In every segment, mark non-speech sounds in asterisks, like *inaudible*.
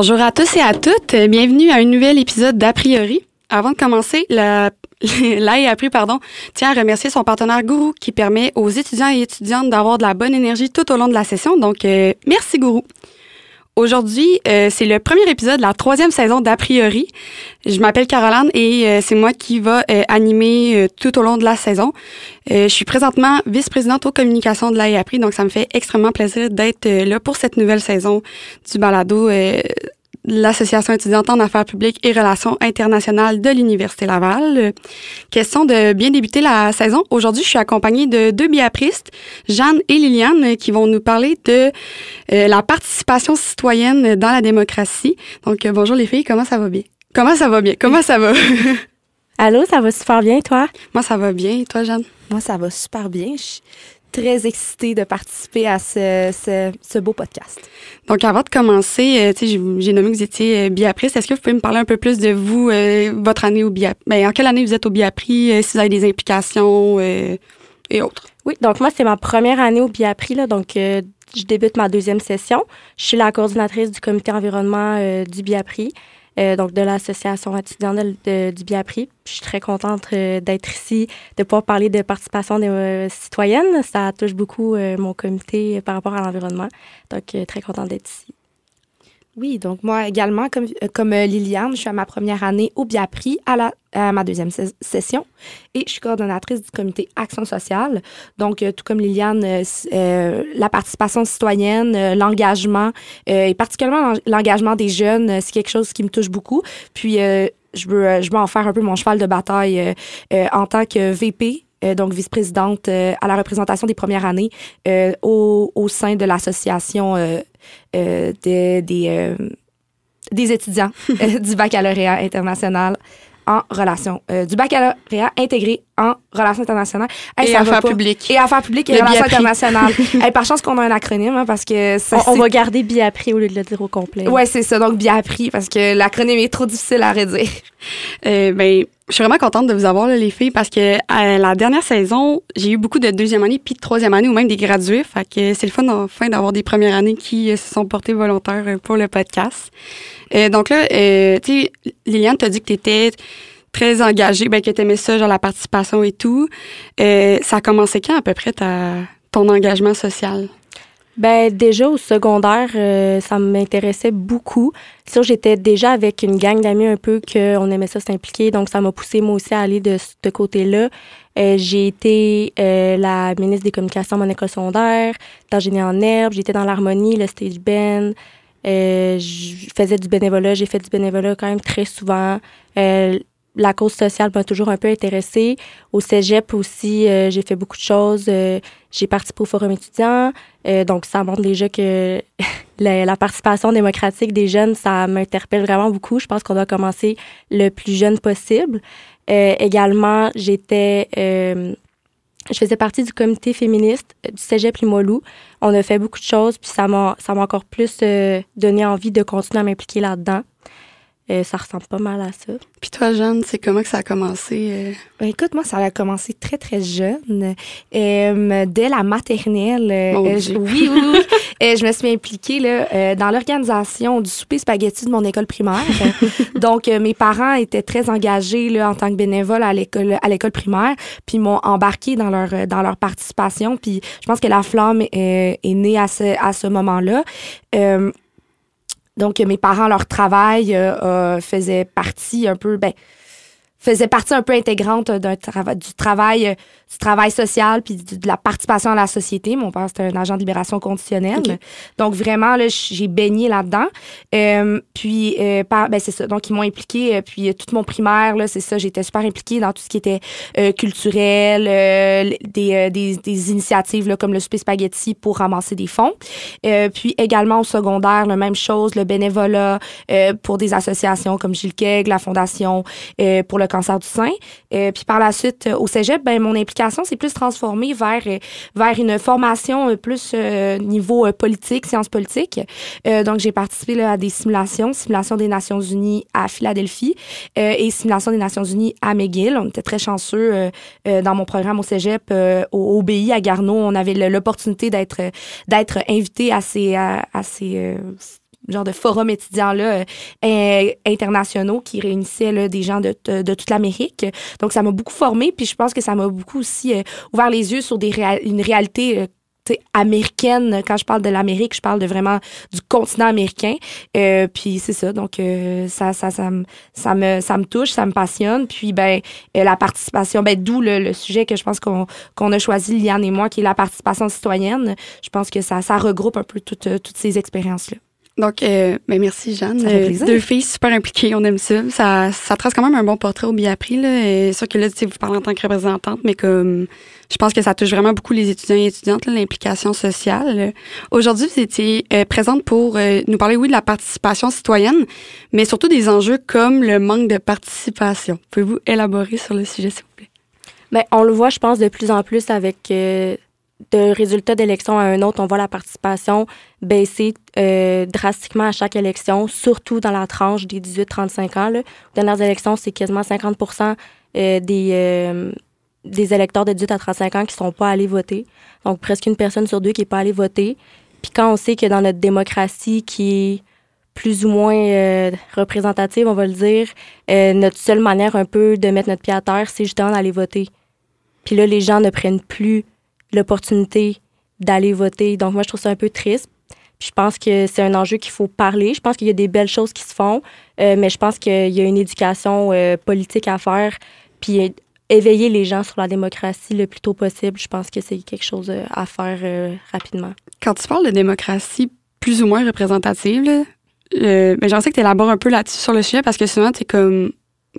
Bonjour à tous et à toutes. Bienvenue à un nouvel épisode d'A priori. Avant de commencer, la *laughs* appris, pardon, tient à remercier son partenaire Gourou qui permet aux étudiants et étudiantes d'avoir de la bonne énergie tout au long de la session. Donc, euh, merci Gourou. Aujourd'hui, euh, c'est le premier épisode de la troisième saison d'A priori. Je m'appelle Caroline et euh, c'est moi qui va animer tout au long de la saison. je suis présentement vice-présidente aux communications de l'AIAPRI, donc ça me fait extrêmement plaisir d'être là pour cette nouvelle saison du balado l'Association étudiante en affaires publiques et relations internationales de l'Université Laval. Question de bien débuter la saison. Aujourd'hui, je suis accompagnée de deux biapristes, Jeanne et Liliane, qui vont nous parler de euh, la participation citoyenne dans la démocratie. Donc, euh, bonjour les filles, comment ça va bien? Comment ça va bien? Comment ça va? *laughs* Allô, ça va super bien, toi? Moi, ça va bien. Et toi, Jeanne? Moi, ça va super bien. Je très excitée de participer à ce, ce, beau podcast. Donc, avant de commencer, euh, j'ai nommé que vous étiez euh, Biapriste. Est-ce que vous pouvez me parler un peu plus de vous, euh, votre année au Biapri? Ben, en quelle année vous êtes au Biapri, si vous avez des implications et autres? Oui, donc moi, c'est ma première année au Biapri, là, donc je débute ma deuxième session. Je suis la coordinatrice du comité environnement du Biapri. Euh, donc de l'association étudiante du Biapri. Je suis très contente euh, d'être ici, de pouvoir parler de participation des, euh, citoyenne. Ça touche beaucoup mon comité par rapport à l'environnement. Donc très contente d'être ici. Oui, donc moi également, comme, euh, comme euh, Liliane, je suis à ma première année au Biapri, à, la, à ma deuxième session, et je suis coordonnatrice du comité Action sociale. Donc, euh, tout comme Liliane, la participation citoyenne, l'engagement, et particulièrement l'engagement des jeunes, c'est quelque chose qui me touche beaucoup. Puis, je, veux, je veux en faire un peu mon cheval de bataille en tant que VP donc vice-présidente à la représentation des premières années au, au, sein de l'association euh, des, euh, des étudiants *laughs* euh, du baccalauréat international en relations, du baccalauréat intégré en relations internationales. et affaires publiques. Et affaires publiques et relations internationales. *laughs* par chance qu'on a un acronyme, hein, parce que ça, on, va garder BIAPRI au lieu de le dire au complet. Ouais, c'est ça. Donc, BIAPRI, parce que l'acronyme est trop difficile à redire. ben, je suis vraiment contente de vous avoir, les filles, parce que à la dernière saison, j'ai eu beaucoup de deuxième année puis de troisième année ou même des gradués. Fait que c'est le fun, enfin, d'avoir des premières années qui euh, se sont portées volontaires euh, pour le podcast. Euh, donc là, euh, tu sais, Liliane t'a dit que tu étais très engagée, ben, que tu aimais ça, genre la participation et tout. ça a commencé quand, à peu près, ta, ton engagement social? Ben déjà au secondaire, euh, ça m'intéressait beaucoup. Sûr, j'étais déjà avec une gang d'amis un peu qu'on aimait ça s'impliquer, donc ça m'a poussé moi aussi à aller de ce côté-là. Euh, j'ai été euh, la ministre des communications à mon école secondaire, Génie en herbe, j'étais dans l'harmonie, le stage band. je faisais du bénévolat, j'ai fait du bénévolat quand même très souvent la cause sociale m'a toujours un peu intéressée. Au cégep aussi, euh, j'ai fait beaucoup de choses. Euh, j'ai participé au forum étudiant. Euh, donc, ça montre déjà que *laughs* la, participation démocratique des jeunes, ça m'interpelle vraiment beaucoup. Je pense qu'on doit commencer le plus jeune possible. également, j'étais... je faisais partie du comité féministe du cégep Limoilou. On a fait beaucoup de choses, puis ça ça m'a encore plus donné envie de continuer à m'impliquer là-dedans. Euh, ça ressemble pas mal à ça. Puis toi, Jeanne, c'est comment que ça a commencé? Euh? Ben, écoute, moi, ça a commencé très, très jeune. Euh, dès la maternelle. Je, oui, oui, oui. *laughs* je me suis impliquée là, dans l'organisation du souper spaghetti de mon école primaire. *laughs* Donc, mes parents étaient très engagés là, en tant que bénévoles à l'école à l'école primaire, puis m'ont embarqué dans leur dans leur participation. Puis je pense que la flamme est, est née à ce, à ce moment-là. Donc, mes parents, leur travail euh, euh, faisait partie un peu, ben, faisait partie un peu intégrante d'un travail du travail du travail social puis de, la participation à la société. Mon père, c'était un agent de libération conditionnelle. Donc, vraiment, là, j'ai baigné là-dedans. Euh, puis, euh, ben, c'est ça. Donc, ils m'ont impliqué. Euh, puis, tout mon primaire, là, c'est ça. J'étais super impliquée dans tout ce qui était euh, culturel, euh, des, des, des, initiatives là, comme le souper spaghetti pour ramasser des fonds. puis, également au secondaire, la même chose, le bénévolat pour des associations comme Gilles Keg, la Fondation pour le cancer du sein. puis, par la suite, au cégep, ben, mon implication c'est plus transformé vers, euh, vers une formation euh, plus euh, niveau politique, sciences politiques. donc, j'ai participé à des simulations, simulation des Nations Unies à Philadelphie et simulation des Nations Unies à McGill. On était très chanceux dans mon programme au cégep, au OBI à Garneau. On avait l'opportunité d'être d'être invité à ces, à, ces genre de forum étudiants là euh, internationaux qui réunissaient là, des gens de, de, toute l'Amérique. Donc ça m'a beaucoup formé puis je pense que ça m'a beaucoup aussi euh, ouvert les yeux sur des une réalité euh, américaine. Quand je parle de l'Amérique, je parle de vraiment du continent américain. Euh, puis c'est ça, donc euh, ça, ça, ça, me, ça, me, ça me touche, ça me passionne. Puis ben euh, la participation, ben d'où le, sujet que je pense qu'on qu'on a choisi Liane et moi, qui est la participation citoyenne. Je pense que ça, ça regroupe un peu toutes, toutes ces expériences-là. Donc, euh, ben merci Jeanne. Euh, deux filles super impliquées, on aime ça. Ça, ça trace quand même un bon portrait au bien appris. Là. Et sûr que là, tu vous parlez en tant que représentante, mais comme je pense que ça touche vraiment beaucoup les étudiants et étudiantes, l'implication sociale. Aujourd'hui, vous étiez euh, présente pour euh, nous parler, oui, de la participation citoyenne, mais surtout des enjeux comme le manque de participation. Pouvez-vous élaborer sur le sujet, s'il vous plaît? Bien, on le voit, je pense, de plus en plus avec de résultats d'élection à un autre, on voit la participation baisser euh, drastiquement à chaque élection, surtout dans la tranche des 18-35 ans. Là. Dernières élections, c'est quasiment 50 euh, des, euh, des électeurs de 18 à 35 ans qui sont pas allés voter. Donc, presque une personne sur deux qui n'est pas allée voter. Puis quand on sait que dans notre démocratie qui est plus ou moins représentative, on va le dire, notre seule manière un peu de mettre notre pied à terre, c'est justement d'aller voter. Puis là, les gens ne prennent plus l'opportunité d'aller voter. Donc, moi, je trouve ça un peu triste. Puis je pense que c'est un enjeu qu'il faut parler. Je pense qu'il y a des belles choses qui se font, euh, mais je pense qu'il y a une éducation euh, politique à faire. Puis éveiller les gens sur la démocratie le plus tôt possible, je pense que c'est quelque chose euh, à faire rapidement. Quand tu parles de démocratie plus ou moins représentative, mais j'en sais que tu élabores un peu là-dessus sur le sujet parce que souvent, tu es comme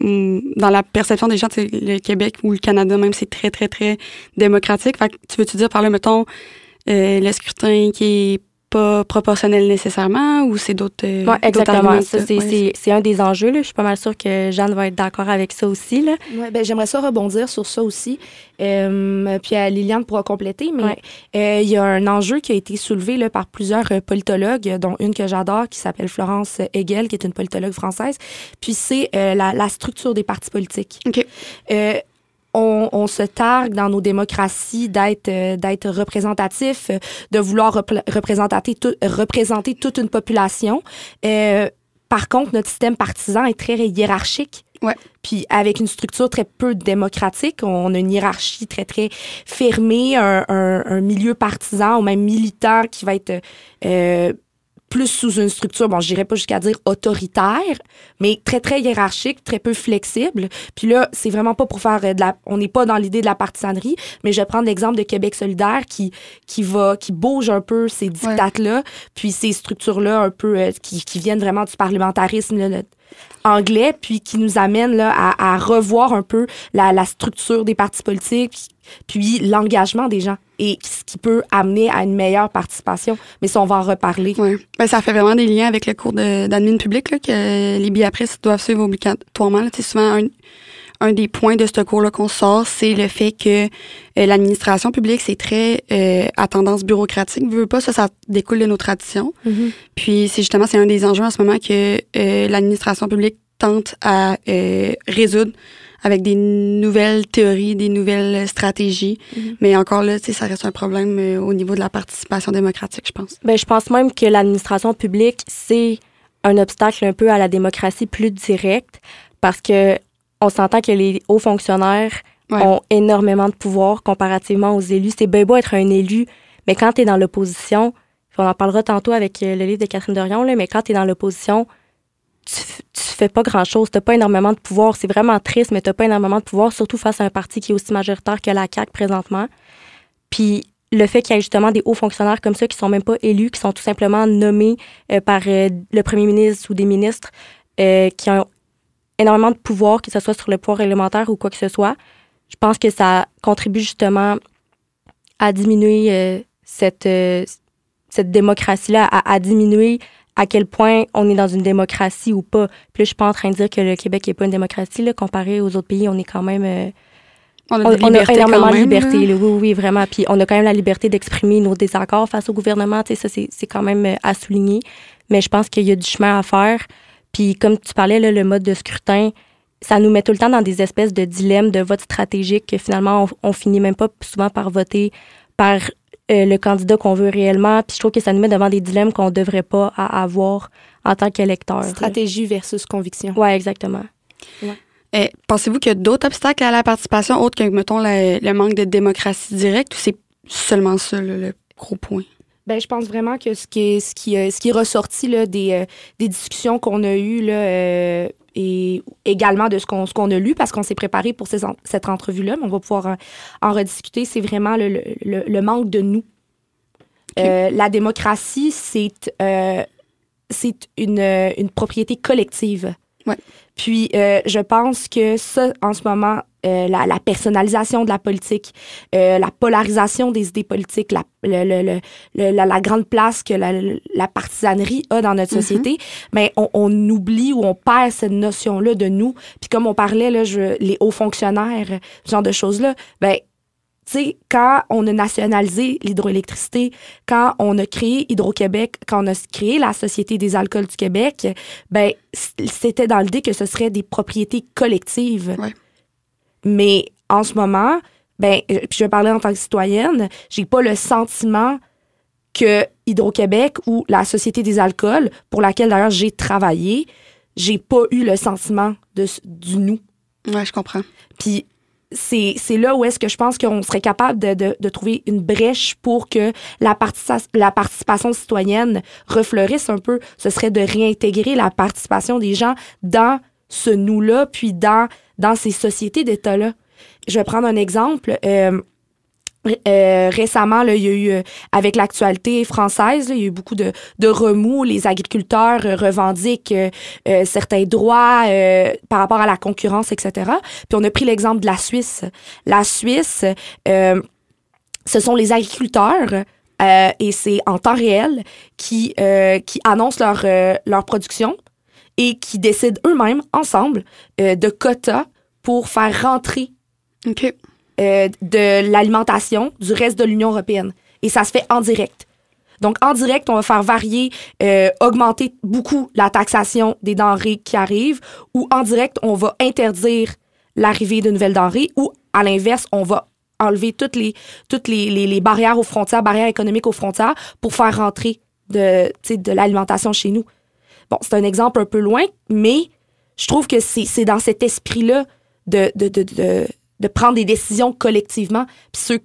dans la perception des gens, le Québec ou le Canada même, c'est très, très, très démocratique. Fait que tu veux-tu dire par là, mettons, euh, le scrutin qui est pas proportionnel nécessairement ou c'est d'autres euh, ouais, exactement. ça c'est un des enjeux là. je suis pas mal sûre que Jeanne va être d'accord avec ça aussi là. Ouais, ben j'aimerais ça rebondir sur ça aussi. Euh, puis euh, Liliane pourra compléter mais euh, il y a un enjeu qui a été soulevé là par plusieurs politologues dont une que j'adore qui s'appelle Florence Hegel qui est une politologue française. Puis c'est la, la, structure des partis politiques. Okay on, se targue dans nos démocraties d'être euh, d'être représentatif, euh, de vouloir représenter, représenter toute une population. Euh, par contre, notre système partisan est très hiérarchique. Ouais. Puis avec une structure très peu démocratique, on a une hiérarchie très très fermée, un, un, milieu partisan ou même militant qui va être euh, plus sous une structure, bon, j'irais pas jusqu'à dire autoritaire, mais très, très hiérarchique, très peu flexible. Puis là, c'est vraiment pas pour faire de la... On n'est pas dans l'idée de la partisanerie, mais je vais prendre l'exemple de Québec solidaire qui, qui va, qui bouge un peu ces dictates-là, puis ces structures-là un peu euh, qui, qui viennent vraiment du parlementarisme là, anglais, puis qui nous amènent là, à, à revoir un peu la, la structure des partis politiques, puis l'engagement des gens et ce qui peut amener à une meilleure participation. Mais ça, on va en reparler. Oui. Ben, ça fait vraiment des liens avec le cours d'admin public là, que les biaprès doivent suivre obligatoirement. C'est souvent un, un, des points de ce cours-là qu'on sort, c'est le fait que euh, l'administration publique, c'est très euh, à tendance bureaucratique. Veux pas, ça, ça découle de nos traditions. Mm-hmm. Puis c'est justement, c'est un des enjeux en ce moment que euh, l'administration publique tente à résoudre avec des nouvelles théories, des nouvelles stratégies. Mhm. Mais encore là, ça reste un problème euh, au niveau de la participation démocratique, je pense. Ben, je pense même que l'administration publique, c'est un obstacle un peu à la démocratie plus directe parce que on s'entend que les hauts fonctionnaires ont énormément de pouvoir comparativement aux élus. C'est bien beau être un élu, mais quand tu es dans l'opposition, on en parlera tantôt avec euh, le livre de Catherine Dorion, là, mais quand tu es dans l'opposition, tu, tu fais pas grand-chose, t'as pas énormément de pouvoir. C'est vraiment triste, mais t'as pas énormément de pouvoir, surtout face à un parti qui est aussi majoritaire que la CAQ présentement. Puis le fait qu'il y ait justement des hauts fonctionnaires comme ça qui sont même pas élus, qui sont tout simplement nommés euh, par euh, le premier ministre ou des ministres euh, qui ont énormément de pouvoir, que ce soit sur le pouvoir élémentaire ou quoi que ce soit, je pense que ça contribue justement à diminuer cette, cette démocratie-là, à, diminuer à quel point on est dans une démocratie ou pas. Puis là, je suis pas en train de dire que le Québec n'est pas une démocratie. Là, comparé aux autres pays, on est quand même... Euh, on a, énormément de liberté. oui, oui, vraiment. Puis on a quand même la liberté d'exprimer nos désaccords face au gouvernement. Tu sais, ça, c'est quand même euh, à souligner. Mais je pense qu'il y a du chemin à faire. Puis comme tu parlais, là, le mode de scrutin, ça nous met tout le temps dans des espèces de dilemmes de vote stratégique que finalement, on, on finit même pas souvent par voter par euh, le candidat qu'on veut réellement. Puis je trouve que ça nous met devant des dilemmes qu'on ne devrait pas avoir en tant qu'électeur. Stratégie versus conviction. Oui, exactement. Eh, Pensez-vous qu'il y a d'autres obstacles à la participation autres que, mettons, le, le manque de démocratie directe ou c'est seulement ça le gros point? Ben, je pense vraiment que ce qui est, ce qui, euh, ce qui est ressorti là, des, euh, des discussions qu'on a eues là, euh, et également de ce qu'on, qu'on a lu parce qu'on s'est préparé pour ces cette entrevue-là, mais on va pouvoir en, en rediscuter, c'est vraiment le, le- le- manque de nous. Euh, la démocratie, c'est, euh, une, euh, une propriété collective. Ouais. Puis, euh, je pense que ça, en ce moment, euh, la, la personnalisation de la politique, euh, la polarisation des idées politiques, la, le- le- le- la, la grande place que la, la partisanerie a dans notre Mhm. société, mais on, on oublie ou on perd cette notion-là de nous. Puis comme on parlait, là, je, les hauts fonctionnaires, ce genre de choses-là, ben sais, quand on a nationalisé l'hydroélectricité, quand on a créé Hydro-Québec, quand on a créé la Société des alcools du Québec, ben c'était dans l'idée que ce serait des propriétés collectives. Ouais. Mais en ce moment, ben, euh, puis je vais parler en tant que citoyenne, j'ai pas le sentiment que Hydro-Québec ou la Société des alcools, pour laquelle d'ailleurs j'ai travaillé, j'ai pas eu le sentiment de, du nous. Ouais, je comprends. Puis c'est c'est là où est-ce que je pense qu'on serait capable de, de, de trouver une brèche pour que la, la participation citoyenne refleurisse un peu. Ce serait de réintégrer la participation des gens dans ce nous-là, puis dans, dans ces sociétés d'État-là. Je vais prendre un exemple. Euh, euh, récemment, là, il y a eu, euh, avec l'actualité française, il y a eu beaucoup de, remous. Les agriculteurs euh, revendiquent certains droits par rapport à la concurrence, etc. Puis on a pris l'exemple de la Suisse. La Suisse, ce sont les agriculteurs et c'est en temps réel qui, qui annoncent leur, leur production et qui décident eux-mêmes, ensemble, de quotas pour faire rentrer OK. Euh, de l'alimentation du reste de l'Union européenne. Et ça se fait en direct. Donc, en direct, on va faire varier, euh, augmenter beaucoup la taxation des denrées qui arrivent, ou en direct, on va interdire l'arrivée de nouvelles denrées, ou à l'inverse, on va enlever toutes les, toutes les, barrières aux frontières, barrières économiques aux frontières, pour faire rentrer de, de l'alimentation chez nous. Bon, c'est un exemple un peu loin, mais je trouve que c'est dans cet esprit-là de, de prendre des décisions collectivement, puis ceux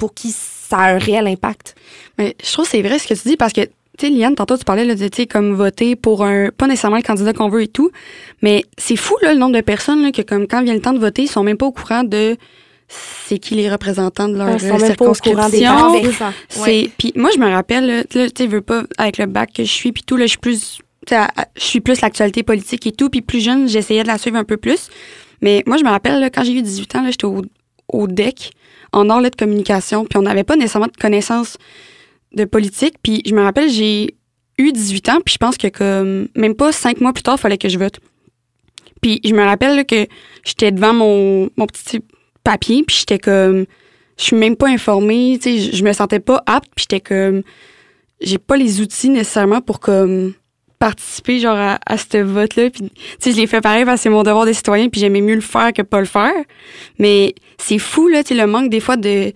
pour qui ça a un réel impact. Mais je trouve que c'est vrai ce que tu dis parce que, tu sais, Liane, tantôt, tu parlais là, de, tu sais, comme voter pour un, pas nécessairement le candidat qu'on veut et tout, mais c'est fou, là, le nombre de personnes, là, que comme quand vient le temps de voter, ils sont même pas au courant de c'est qui les représentants de leur euh, circonscription. C'est puis moi je me rappelle là, tu sais veux pas avec le bac que je suis puis tout là je suis plus je suis plus l'actualité politique et tout puis plus jeune j'essayais de la suivre un peu plus mais moi je me rappelle là, quand j'ai eu 18 ans j'étais au, au DEC en ordre de communication puis on n'avait pas nécessairement de connaissances de politique. Puis je me rappelle j'ai eu 18 ans puis je pense que comme même pas cinq mois plus tard fallait que je vote. Puis je me rappelle là, que j'étais devant mon, mon petit papier puis j'étais comme je suis même pas informée, tu sais, je me sentais pas apte, puis j'étais comme j'ai pas les outils nécessairement pour comme participer genre à, à ce vote là puis tu je l'ai fait pareil parce que c'est mon devoir de citoyen puis j'aimais mieux le faire que pas le faire mais c'est fou là tu le manque des fois de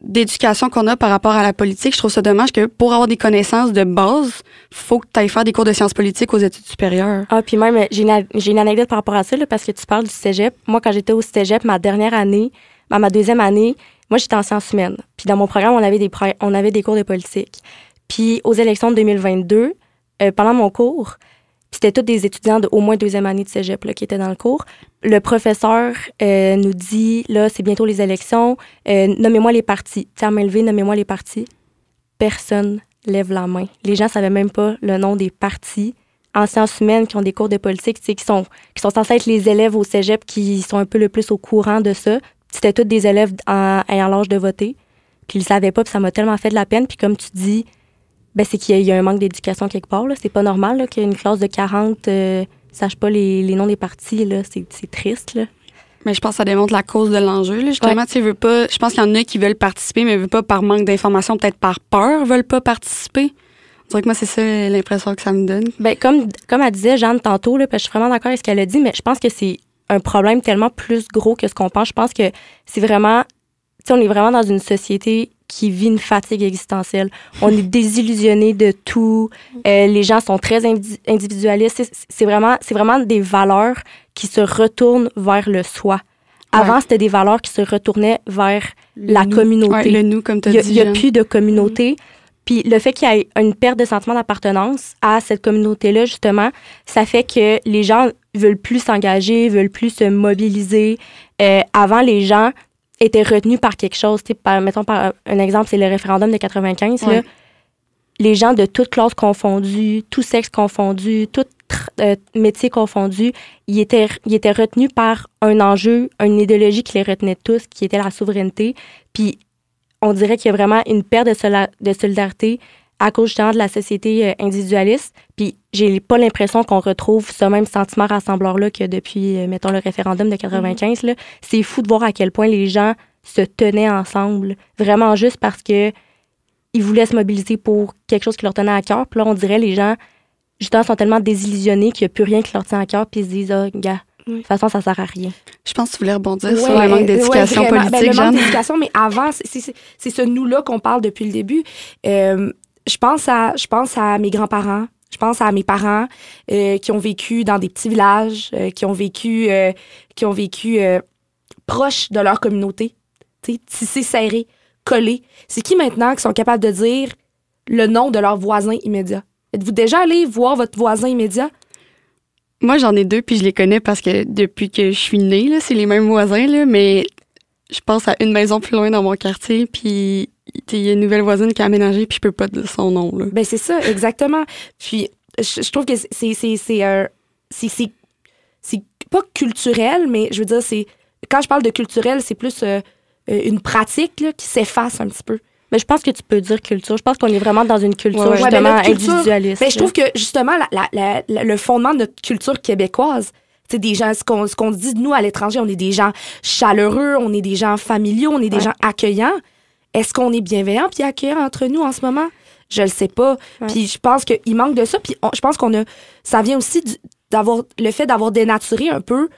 d'éducation qu'on a par rapport à la politique je trouve ça dommage que pour avoir des connaissances de base faut que tu ailles faire des cours de sciences politiques aux études supérieures Ah, puis même, j'ai une, j'ai une anecdote par rapport à ça, là, parce que tu parles du cégep. Moi, quand j'étais au cégep, ma dernière année, ma deuxième année, moi, j'étais en sciences humaines. Puis dans mon programme, on avait des, on avait des cours de politique. Puis aux élections de 2022, euh, pendant mon cours, c'était tous des étudiants de au moins deuxième année de cégep qui étaient dans le cours. Le professeur euh, nous dit, là, c'est bientôt les élections, euh, nommez-moi les partis. À main nommez-moi les partis. Personne lève la main. Les gens savaient même pas le nom des partis en sciences humaines qui ont des cours de politique, qui sont, sont censés être les élèves au cégep qui sont un peu le plus au courant de ça. C'était tous des élèves ayant l'âge de voter. Puis ils le savaient pas, puis ça m'a tellement fait de la peine. Puis comme tu dis, ben c'est qu'il y, a- il y a un manque d'éducation quelque part. Là. C'est pas normal qu'une classe de 40 euh, sache pas les, les noms des partis. Là. C'est, triste. Là. mais je pense que ça démontre la cause de l'enjeu là justement tu veux pas je pense qu'il y en a qui veulent participer mais veulent pas par manque d'information peut-être par peur veulent pas participer on dirait que moi c'est ça l'impression que ça me donne Ben, comme, comme elle disait, Jeanne, tantôt, là, parce que je suis vraiment d'accord avec ce qu'elle a dit, mais je pense que c'est un problème tellement plus gros que ce qu'on pense. Je pense que c'est vraiment, tu on est vraiment dans une société qui vit une fatigue existentielle. On est désillusionné de tout. Euh, les gens sont très individualistes. C'est vraiment, c'est vraiment des valeurs qui se retournent vers le soi. Avant, c'était des valeurs qui se retournaient vers la communauté. le nous, comme tu as dit. Il n'y a, plus de communauté. Puis le fait qu'il y ait une perte de sentiment d'appartenance à cette communauté-là, justement, ça fait que les gens veulent plus s'engager, veulent plus se mobiliser. Euh, avant, les gens étaient retenus par quelque chose. Par, mettons, par un exemple, c'est le référendum de 95. Là, les gens de toutes classes confondues, tout sexe confondu, tout euh, métier confondu, ils étaient, ils étaient retenus par un enjeu, une idéologie qui les retenait tous, qui était la souveraineté. Puis on dirait qu'il y a vraiment une perte de, de solidarité à cause justement de la société euh, individualiste. Puis j'ai pas l'impression qu'on retrouve ce même sentiment rassembleur-là que depuis, euh, mettons, le référendum de 95. là. C'est fou de voir à quel point les gens se tenaient ensemble, vraiment juste parce que ils voulaient se mobiliser pour quelque chose qui leur tenait à cœur. Puis là, on dirait les gens, justement, sont tellement désillusionnés qu'il n'y a plus rien qui leur tient à cœur, puis ils se disent, ah, gars, de toute façon, ça sert à rien. Je pense que tu voulais rebondir sur le manque d'éducation politique, ben, le manque d'éducation, mais avant, c'est ce nous-là qu'on parle depuis le début. Euh, je pense à, je pense à mes grands-parents. Je pense à mes parents euh, qui ont vécu dans des petits villages, euh, qui ont vécu, euh, qui ont vécu proches de leur communauté, tissés serrés, collés. C'est qui maintenant qui sont capables de dire le nom de leur voisin immédiat? Êtes-vous déjà allé voir votre voisin immédiat? Moi, j'en ai deux, puis je les connais parce que depuis que je suis née, c'est les mêmes voisins, là, mais je pense à une maison plus loin dans mon quartier, puis il y a une nouvelle voisine qui a aménagé, puis je peux pas dire son nom. Là. Ben, c'est ça, exactement. Puis, je, trouve que c'est c'est c'est pas culturel, mais je veux dire, c'est quand je parle de culturel, c'est plus euh, euh, une pratique là, qui s'efface un petit peu. Mais je pense que tu peux dire culture. Je pense qu'on est vraiment dans une culture justement individualiste. Mais je trouve que justement, le fondement de notre culture québécoise, c'est des gens, ce qu'on ce qu'on dit de nous à l'étranger, on est des gens chaleureux, on est des gens familiaux, on est des gens accueillants. Est-ce qu'on est bienveillant puis accueillant entre nous en ce moment? Je le sais pas. Puis je pense qu'il manque de ça. Puis je pense qu'on a. Ça vient aussi d'avoir le fait d'avoir dénaturé un peu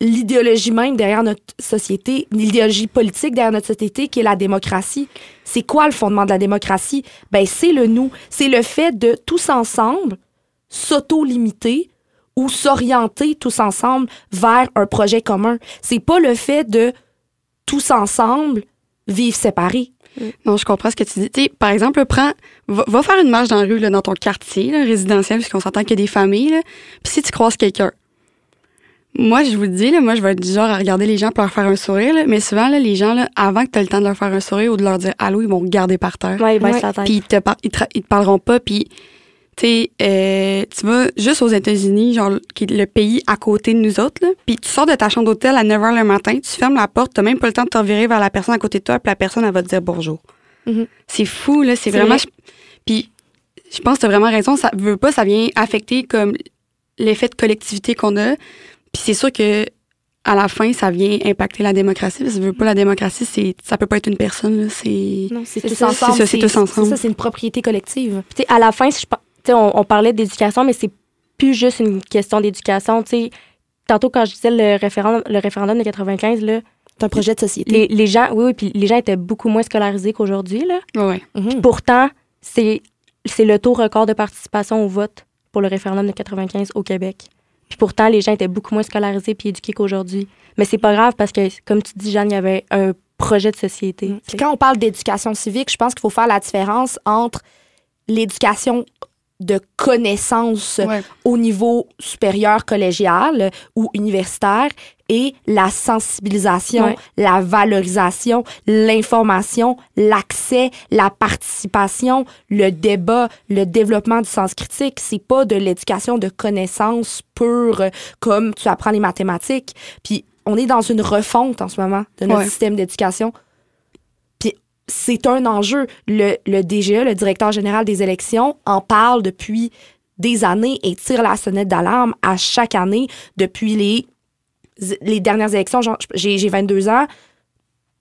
l'idéologie même derrière notre société, l'idéologie politique derrière notre société qui est la démocratie. C'est quoi le fondement de la démocratie? Ben, c'est le nous. C'est le fait de tous ensemble s'auto-limiter ou s'orienter tous ensemble vers un projet commun. C'est pas le fait de tous ensemble vivre séparés. Non, je comprends ce que tu dis. par exemple, prends, va, faire une marche dans la rue, là, dans ton quartier résidentiel, puisqu'on s'entend qu'il y a des familles. Puis si tu croises quelqu'un, moi, je vous dis, là, moi, je vais être du genre à regarder les gens pour leur faire un sourire, mais souvent, là, les gens, là, avant que tu aies le temps de leur faire un sourire ou de leur dire allô, ils vont regarder par terre. Ouais, ouais. Puis ils te, ils, te, parleront pas, puis tu euh, tu vas juste aux États-Unis, genre qui est le pays à côté de nous autres, là, puis tu sors de ta chambre d'hôtel à 9 h le matin, tu fermes la porte, t'as même pas le temps de te revirer vers la personne à côté de toi, puis la personne, elle va te dire bonjour. Mm-hmm. C'est fou, là, c'est vraiment... Puis je pense que t'as vraiment raison, ça veut pas, ça vient affecter comme l'effet de collectivité qu'on a, puis c'est sûr que à la fin, ça vient impacter la démocratie. Parce que veut pas la démocratie, c'est ça peut pas être une personne. C'est c'est tous ensemble. C'est ça, tous ensemble. C'est ça, c'est une propriété collective. Puis à la fin, je, on, parlait d'éducation, mais c'est plus juste une question d'éducation. Tantôt, quand je disais le référendum, le référendum de 95, là, c'est un projet de société. Les, gens, oui, puis les gens étaient beaucoup moins scolarisés qu'aujourd'hui. Là. Ouais. Mhm. Pourtant, c'est, c'est le taux record de participation au vote pour le référendum de 95 au Québec. Puis pourtant, les gens étaient beaucoup moins scolarisés puis éduqués qu'aujourd'hui. Mais c'est pas grave parce que, comme tu dis, Jeanne, il y avait un projet de société. quand on parle d'éducation civique, je pense qu'il faut faire la différence entre l'éducation de connaissances au niveau supérieur collégial ou universitaire et la sensibilisation, la valorisation, l'information, l'accès, la participation, le débat, le développement du sens critique. C'est pas de l'éducation de connaissances pures comme tu apprends les mathématiques. Puis on est dans une refonte en ce moment de notre système d'éducation c'est un enjeu. Le, DGE, le directeur général des élections, en parle depuis des années et tire la sonnette d'alarme à chaque année depuis les, les dernières élections. J'ai 22 ans.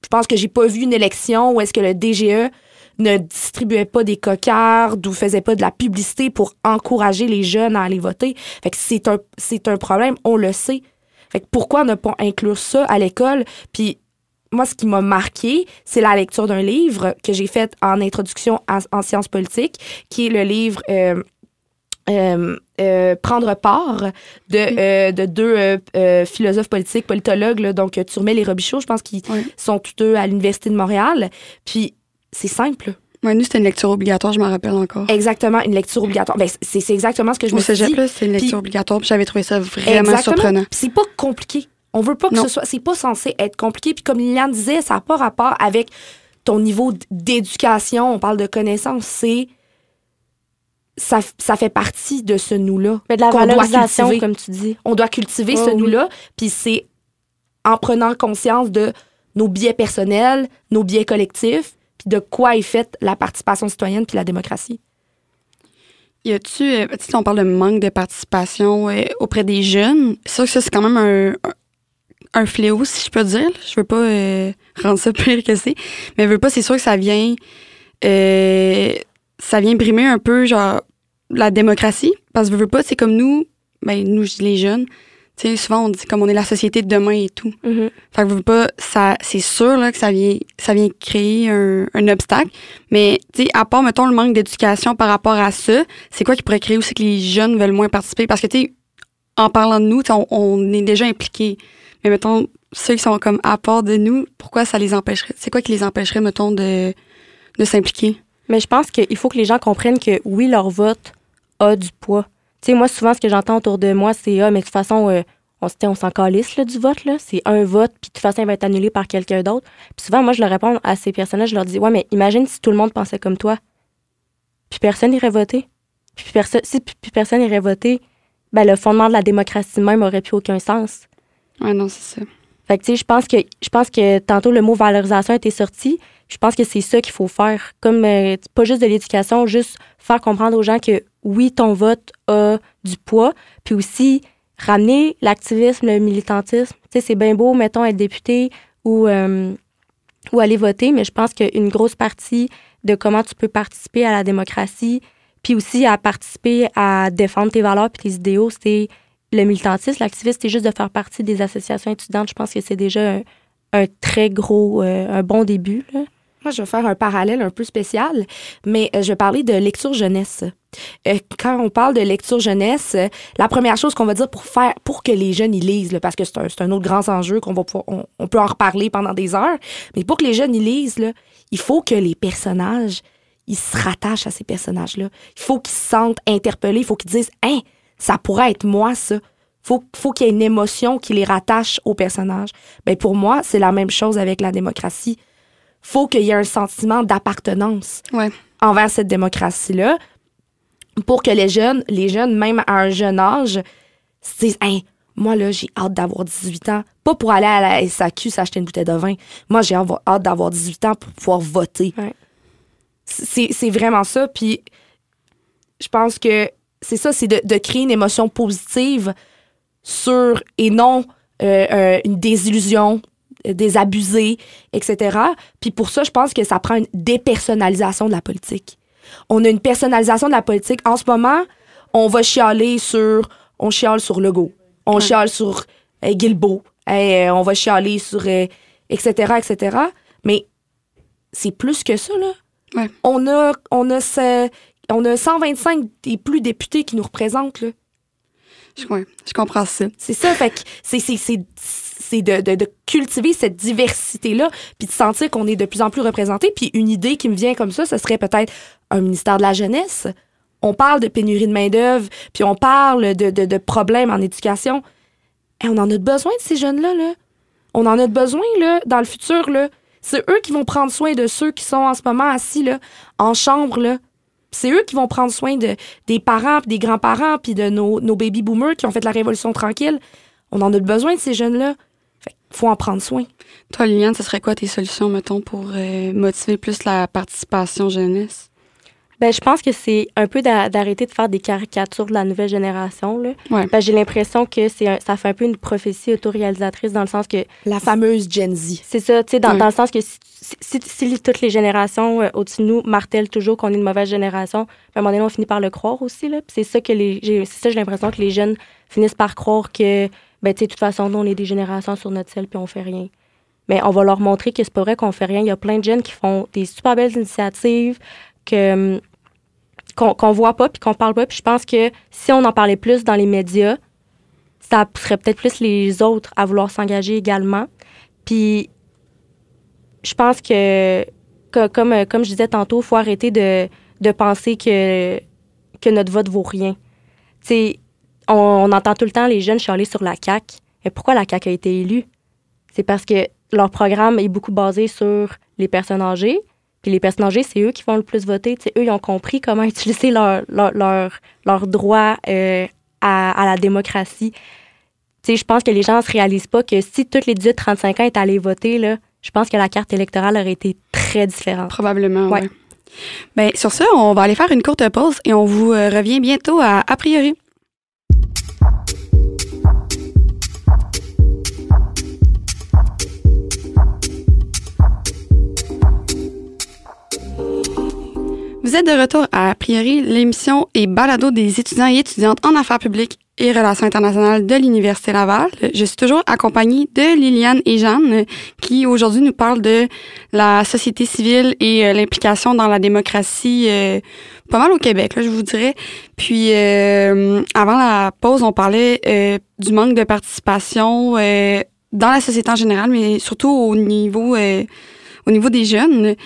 Je pense que j'ai pas vu une élection où est-ce que le DGE ne distribuait pas des cocardes ou faisait pas de la publicité pour encourager les jeunes à aller voter. Fait que c'est un, c'est un problème, on le sait. Fait que pourquoi ne pas inclure ça à l'école? Puis moi, ce qui m'a marqué, c'est la lecture d'un livre que j'ai fait en introduction en, en, sciences politiques, qui est le livre euh, euh, euh, Prendre part de, de deux philosophes politiques, politologues, là, donc Turmel et Robichaud, je pense qu'ils Oui. sont tous deux à l'Université de Montréal. Puis, c'est simple. Ouais, nous, c'était une lecture obligatoire, je m'en rappelle encore. Exactement, une lecture obligatoire. Ben, c'est c'est exactement ce que je Au me suis cégep, dit. là, c'était une lecture Puis- obligatoire, puis j'avais trouvé ça vraiment Exactement. surprenant. C'est pas compliqué. On veut pas que Non. ce soit. C'est pas censé être compliqué. Puis comme Liliane disait, ça n'a pas rapport avec ton niveau d'éducation. On parle de connaissances. C'est. Ça, ça fait partie de ce nous-là. Mais de la doit comme tu dis. On doit cultiver ce oui. nous-là. Puis c'est en prenant conscience de nos biais personnels, nos biais collectifs, puis de quoi est faite la participation citoyenne puis la démocratie. Y a-tu, euh, tu sais, on parle de manque de participation auprès des jeunes. C'est sûr que ça, c'est quand même un, un- fléau, si je peux dire. Je veux pas euh, *laughs* rendre ça pire que c'est. Mais je veux pas, c'est sûr que ça vient, euh, ça vient brimer un peu, genre, la démocratie. Parce que je veux pas, c'est comme nous, ben, nous, je dis les jeunes. Tu sais, souvent, on dit comme on est la société de demain et tout. Mhm. Fait que je veux pas, ça, c'est sûr là, que ça vient, ça vient créer un, un obstacle. Mais tu sais, à part mettons le manque d'éducation par rapport à ça, c'est quoi qui pourrait créer aussi que les jeunes veulent moins participer? Parce que tu sais, en parlant de nous, on, on est déjà impliqués. Mais mettons ceux qui sont comme à part de nous, pourquoi ça les empêcherait? C'est quoi qui les empêcherait mettons de de s'impliquer? Mais je pense qu'il faut que les gens comprennent que oui, leur vote a du poids. Tu sais, moi, souvent, ce que j'entends autour de moi, c'est Ah, mais de toute façon, euh, on, on s'en calisse du vote. là. C'est un vote, puis de toute façon, il va être annulé par quelqu'un d'autre. Puis souvent, moi, je leur réponds à ces personnes-là, je leur dis Ouais, mais imagine si tout le monde pensait comme toi, puis personne n'irait voter. Puis si puis personne n'irait voter, ben, le fondement de la démocratie même aurait plus aucun sens. Ouais, non, c'est ça. Fait que, tu sais, je pense que, je pense que tantôt le mot valorisation était sorti. Je pense que c'est ça qu'il faut faire. Comme, euh, pas juste de l'éducation, juste faire comprendre aux gens que oui, ton vote a du poids. Puis aussi, ramener l'activisme, le militantisme. Tu sais, c'est bien beau, mettons, être député ou, euh, ou aller voter, mais je pense qu'une grosse partie de comment tu peux participer à la démocratie, puis aussi à participer à défendre tes valeurs puis tes idéaux, c'est le militantisme, l'activisme, c'est juste de faire partie des associations étudiantes. Je pense que c'est déjà un, très gros, euh, un bon début. Moi, je vais faire un parallèle un peu spécial, mais euh, je vais parler de lecture jeunesse. Euh, quand on parle de lecture jeunesse, la première chose qu'on va dire pour faire, pour que les jeunes y lisent, parce que c'est un, autre grand enjeu qu'on va on, peut en reparler pendant des heures, mais pour que les jeunes y lisent, il faut que les personnages, ils se rattachent à ces personnages-là. Il faut qu'ils se sentent interpellés, il faut qu'ils disent, hein, ça pourrait être moi, ça. Faut, faut qu'il y ait une émotion qui les rattache au personnage. Ben, pour moi, c'est la même chose avec la démocratie. Faut qu'il y ait un sentiment d'appartenance Ouais. envers cette démocratie-là pour que les jeunes, les jeunes, même à un jeune âge, se disent Hein, moi, là, j'ai hâte d'avoir 18 ans. Pas pour aller à la SAQ s'acheter une bouteille de vin. Moi, j'ai hâte d'avoir 18 ans pour pouvoir voter. Ouais. C'est vraiment ça. Puis, je pense que c'est ça, c'est de, de créer une émotion positive sur et non euh, euh, une désillusion, euh, des abusés, etc. Puis pour ça, je pense que ça prend une dépersonnalisation de la politique. On a une personnalisation de la politique. En ce moment, on va chialer sur, on chiale sur Legault, on Ouais. chiale sur euh, Guilbeault, euh, on va chialer sur, euh, etc., etc. Mais c'est plus que ça, là. Ouais. On a, on a, ce- on a 125 et plus députés qui nous représentent, là. Je, ouais, je comprends ça. C'est ça, fait que c'est, c'est, c'est, c'est de, de, de cultiver cette diversité-là, puis de sentir qu'on est de plus en plus représenté. Puis une idée qui me vient comme ça, ce serait peut-être un ministère de la jeunesse. On parle de pénurie de main-d'œuvre, puis on parle de, de, de problèmes en éducation. Et on en a besoin de ces jeunes-là, là. On en a besoin, là, dans le futur, là. C'est eux qui vont prendre soin de ceux qui sont en ce moment assis, là, en chambre, là. C'est eux qui vont prendre soin de, des parents, des grands-parents, puis de nos, nos baby-boomers qui ont fait la révolution tranquille. On en a besoin de ces jeunes-là. Faut en prendre soin. Toi, Liliane, ce serait quoi tes solutions, mettons, pour euh, motiver plus la participation jeunesse? Ben, je pense que c'est un peu d'a- d'arrêter de faire des caricatures de la nouvelle génération. Là. Ouais. Ben, j'ai l'impression que c'est un- ça fait un peu une prophétie autoréalisatrice dans le sens que La fameuse Gen Z. c'est ça, tu sais, dans, Ouais. dans le sens que si, si- si- si toutes les générations euh, au-dessus de nous martèlent toujours qu'on est une mauvaise génération, ben, à un moment donné, on finit par le croire aussi. Là. C'est ça que les, j'ai, c'est ça, j'ai l'impression que les jeunes finissent par croire que, ben, tu sais, de toute façon, nous, on est des générations sur notre sel puis on fait rien. mais on va leur montrer que c'est pas vrai qu'on fait rien. Il y a plein de jeunes qui font des super belles initiatives que qu'on voit pas puis qu'on parle pas. Puis je pense que si on en parlait plus dans les médias, ça serait peut-être plus les autres à vouloir s'engager également. Puis je pense que, comme, comme je disais tantôt, il faut arrêter de, de penser que, que notre vote vaut rien. Tu on, on, entend tout le temps les jeunes chialer sur la CAQ. Mais pourquoi la CAQ a été élue? C'est parce que leur programme est beaucoup basé sur les personnes âgées. Puis les personnes âgées, c'est eux qui vont le plus voter. T'sais, eux, ils ont compris comment *laughs* utiliser leur, leur, leur, leur droit euh, à, à, la démocratie. Je pense que les gens ne se réalisent pas que si toutes les 18-35 ans étaient allés voter, là, je pense que la carte électorale aurait été très différente. Probablement, oui. Ouais. Bien, sur ça, on va aller faire une courte pause et on vous euh, revient bientôt à A priori. Vous êtes de retour à A priori, l'émission et balado des étudiants et étudiantes en affaires publiques et relations internationales de l'Université Laval. Je suis toujours accompagnée de Liliane et Jeanne qui aujourd'hui nous parlent de la société civile et euh, l'implication dans la démocratie euh, pas mal au Québec, là, je vous dirais. Puis euh, avant la pause, on parlait euh, du manque de participation dans la société en général, mais surtout au niveau au niveau des jeunes.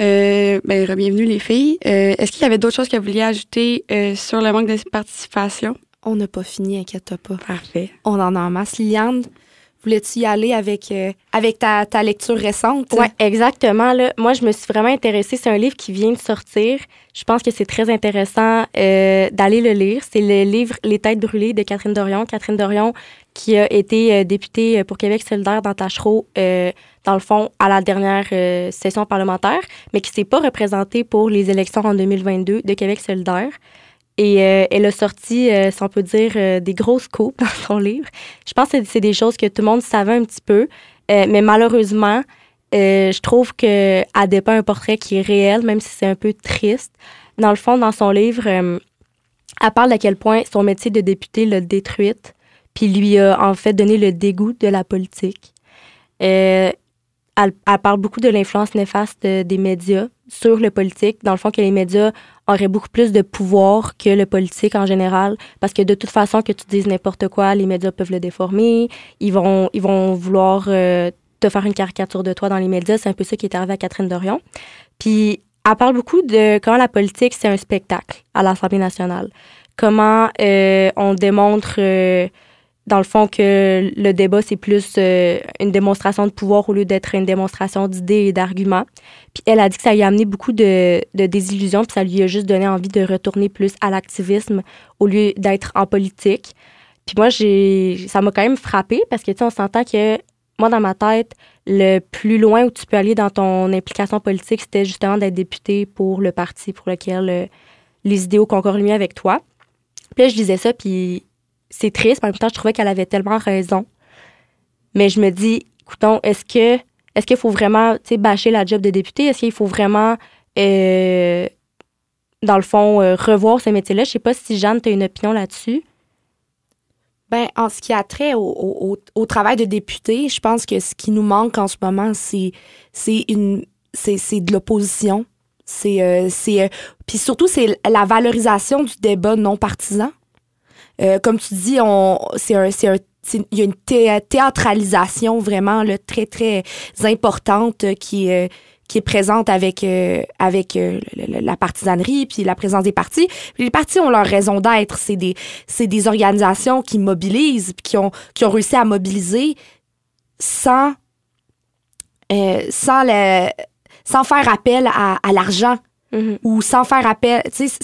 Euh, ben, bienvenue les filles. Euh, Est-ce qu'il y avait d'autres choses que vous vouliez ajouter euh, sur le manque de participation? On n'a pas fini, inquiète pas. Parfait. On en a en masse. Liliane, voulais-tu y aller avec, euh, avec ta, ta, lecture récente? Oui, exactement. Là. Moi, je me suis vraiment intéressée. C'est un livre qui vient de sortir. Je pense que c'est très intéressant d'aller le lire. C'est le livre Les têtes brûlées de Catherine Dorion. Catherine Dorion, qui a été euh, députée pour Québec solidaire dans Tachereau, euh, dans le fond, à la dernière euh, session parlementaire, mais qui s'est pas représentée pour les élections en 2022 de Québec solidaire. Et euh, elle a sorti, euh, si on peut dire, euh, des grosses coupes *laughs* dans son livre. Je pense que c'est des choses que tout le monde savait un petit peu, mais malheureusement, je trouve qu'elle dépeint un portrait qui est réel, même si c'est un peu triste. Dans le fond, dans son livre, elle parle d'à quel point son métier de député l'a détruite, puis lui a en fait donné le dégoût de la politique. Elle, elle, parle beaucoup de l'influence néfaste des médias sur le politique. Dans le fond, que les médias auraient beaucoup plus de pouvoir que le politique en général, parce que de toute façon, que tu dises n'importe quoi, les médias peuvent le déformer. Ils vont, ils vont vouloir euh, te faire une caricature de toi dans les médias. C'est un peu ça qui est arrivé à Catherine Dorion. Puis, elle parle beaucoup de comment la politique, c'est un spectacle à l'Assemblée nationale. Comment euh, on démontre... Euh, dans le fond, que le débat, c'est plus euh, une démonstration de pouvoir au lieu d'être une démonstration d'idées et d'arguments. Puis elle a dit que ça lui a amené beaucoup de, désillusions, puis ça lui a juste donné envie de retourner plus à l'activisme au lieu d'être en politique. Puis moi, j'ai, ça m'a quand même frappé parce que, tu sais, on s'entend que moi, dans ma tête, le plus loin où tu peux aller dans ton implication politique, c'était justement d'être député pour le parti pour lequel euh, les idéaux concordent mieux avec toi. Puis là, je disais ça, puis c'est triste, mais en même temps, je trouvais qu'elle avait tellement raison. Mais je me dis, écoutons, est-ce que est-ce qu'il faut vraiment, bâcher la job de député? Est-ce qu'il faut vraiment, euh, dans le fond, euh, revoir ce métier-là? Je sais pas si Jeanne, tu une opinion là-dessus. Ben, en ce qui a trait au, travail de député, je pense que ce qui nous manque en ce moment, c'est une c'est de l'opposition. C'est euh, euh, puis surtout c'est la valorisation du débat non partisan. Euh, comme tu dis, on c'est un c'est un il y a une théâtralisation vraiment là, très très importante qui est qui est présente avec euh, avec euh, la partisanerie puis la présence des partis. Puis les partis ont leur raison d'être, c'est des c'est des organisations qui mobilisent puis qui ont qui ont réussi à mobiliser sans euh, sans le sans faire appel à, à l'argent mm-hmm. ou sans faire appel, tu sais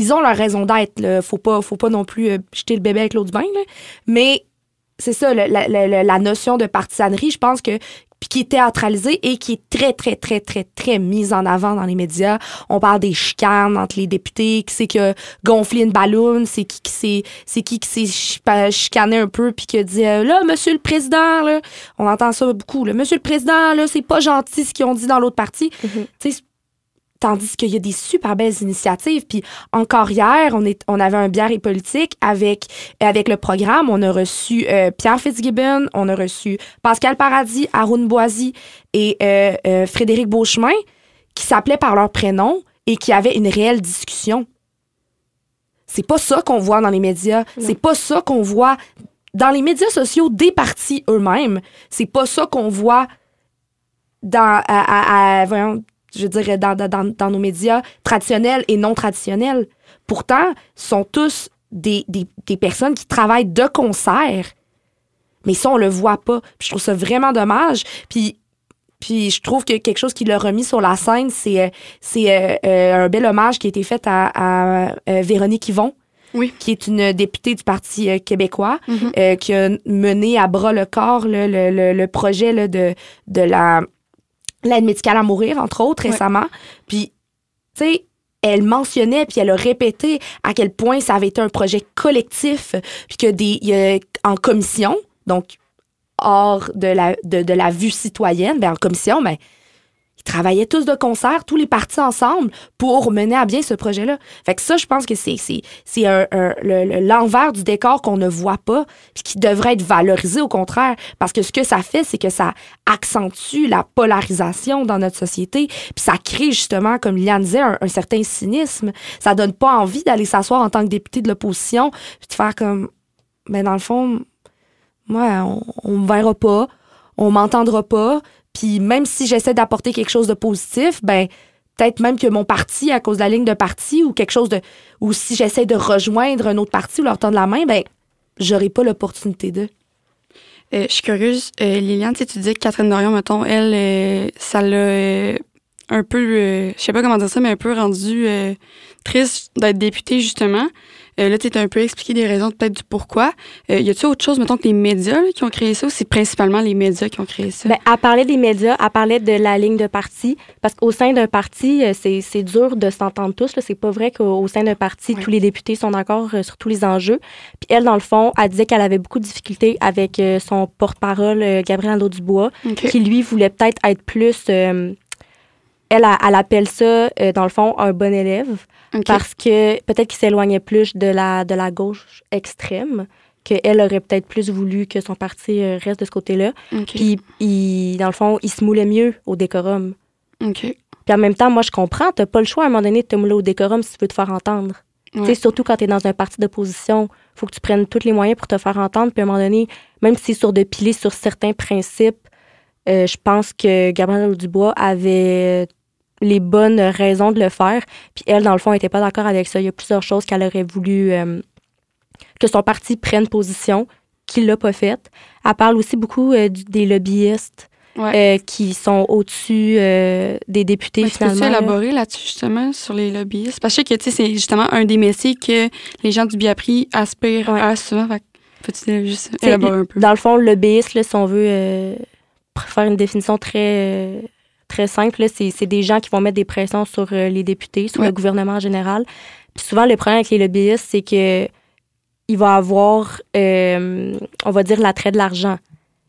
ils ont leur raison d'être. Faut pas, faut pas non plus jeter le bébé avec l'eau du bain. Là. Mais c'est ça, la, la, la, la, notion de partisanerie, je pense que qui est théâtralisée et qui est très, très, très, très, très mise en avant dans les médias. On parle des chicanes entre les députés, qui c'est qui a gonflé une ballonne, c'est qui qui s'est, c'est qui qui s'est chicané un peu puis qui a dit, euh, là, monsieur le président, là, on entend ça beaucoup, là, monsieur le président, là, c'est pas gentil ce qu'ils ont dit dans l'autre partie. Mm-hmm. Tandis qu'il y a des super belles initiatives. Puis encore hier, on, est, on avait un bière et politique avec, avec le programme. On a reçu euh, Pierre Fitzgibbon, on a reçu Pascal Paradis, Arun Boisy et euh, euh, Frédéric Beauchemin qui s'appelaient par leur prénom et qui avaient une réelle discussion. C'est pas ça qu'on voit dans les médias. C'est pas ça qu'on voit dans les médias sociaux des partis eux-mêmes. C'est pas ça qu'on voit dans, à, à, voyons, je dirais, dans, dans, dans, nos médias traditionnels et non traditionnels. Pourtant, sont tous des, des, des, personnes qui travaillent de concert. Mais ça, on le voit pas. Puis je trouve ça vraiment dommage. Puis, puis je trouve que quelque chose qui l'a remis sur la scène, c'est, euh, c'est euh, euh, un bel hommage qui a été fait à, à Véronique Yvon. Oui. qui est une députée du Parti québécois, mm-hmm. qui a mené à bras le corps le, le, le, projet là, de, de la l'aide médicale à mourir, entre autres, récemment. Puis, tu sais, elle mentionnait puis elle a répété à quel point ça avait été un projet collectif puis que des y a, en commission donc hors de la de, de la vue citoyenne ben en commission ben ils travaillaient tous de concert, tous les partis ensemble, pour mener à bien ce projet-là. Fait que ça, je pense que c'est l'envers du décor qu'on ne voit pas, puis qui devrait être valorisé au contraire, parce que ce que ça fait, c'est que ça accentue la polarisation dans notre société, puis ça crée justement, comme Liliane disait, un, certain cynisme. Ça donne pas envie d'aller s'asseoir en tant que député de l'opposition, puis de faire comme, ben, dans le fond, moi, on, on me verra pas, on m'entendra pas, puis même si j'essaie d'apporter quelque chose de positif, ben peut-être même que mon parti, à cause de la ligne de parti ou quelque chose de. ou si j'essaie de rejoindre un autre parti ou leur tendre la main, ben j'aurai pas l'opportunité de. Euh, je suis curieuse. Euh, Liliane, tu disais que Catherine Dorion, mettons, elle, euh, ça l'a un peu, je sais pas comment dire ça, mais un peu rendu triste d'être députée, justement. Euh, là, tu as un peu expliqué des raisons peut-être du pourquoi. Euh, y a-t-il autre chose, mettons, que les médias qui ont créé ça ou c'est principalement les médias qui ont créé ça? Bien, à parler des médias, à parler de la ligne de parti, parce qu'au sein d'un parti, euh, c'est dur de s'entendre tous. C'est pas vrai qu'au sein d'un parti, tous les députés sont d'accord sur tous les enjeux. Puis elle, dans le fond, elle disait qu'elle avait beaucoup de difficultés avec son porte-parole, Gabriel Dubois, qui lui voulait peut-être être plus elle, elle, appelle ça, dans le fond, un bon élève. Parce que peut-être qu'il s'éloignait plus de la, de la gauche extrême, qu'elle aurait peut-être plus voulu que son parti euh, reste de ce côté-là. Puis, il, dans le fond, il se moulait mieux au décorum. Puis en même temps, moi, je comprends, t'as pas le choix à un moment donné de te mouler au décorum si tu veux te faire entendre. sais Surtout quand tu es dans un parti d'opposition, faut que tu prennes tous les moyens pour te faire entendre. Puis à un moment donné, même si c'est sur de piler sur certains principes, euh, je pense que Gabriel Dubois avait les bonnes raisons de le faire. Puis elle, dans le fond, n'était pas d'accord avec ça. Il y a plusieurs choses qu'elle aurait voulu euh, que son parti prenne position, qu'il l'a pas fait. Elle parle aussi beaucoup euh, des lobbyistes. Euh, qui sont au-dessus des députés, ouais, finalement. Tu peux élaborer là-dessus, justement, sur les lobbyistes? Parce que, tu sais, c'est justement un des métiers que les gens du Biapri aspirent à souvent. Peux-tu juste élaborer un peu? Dans le fond, le lobbyiste, là, si on veut faire une définition très très simple. C'est des gens qui vont mettre des pressions sur euh, les députés, sur le gouvernement en général. Puis souvent, le problème avec les lobbyistes, c'est que il va avoir, euh, on va dire, l'attrait de l'argent.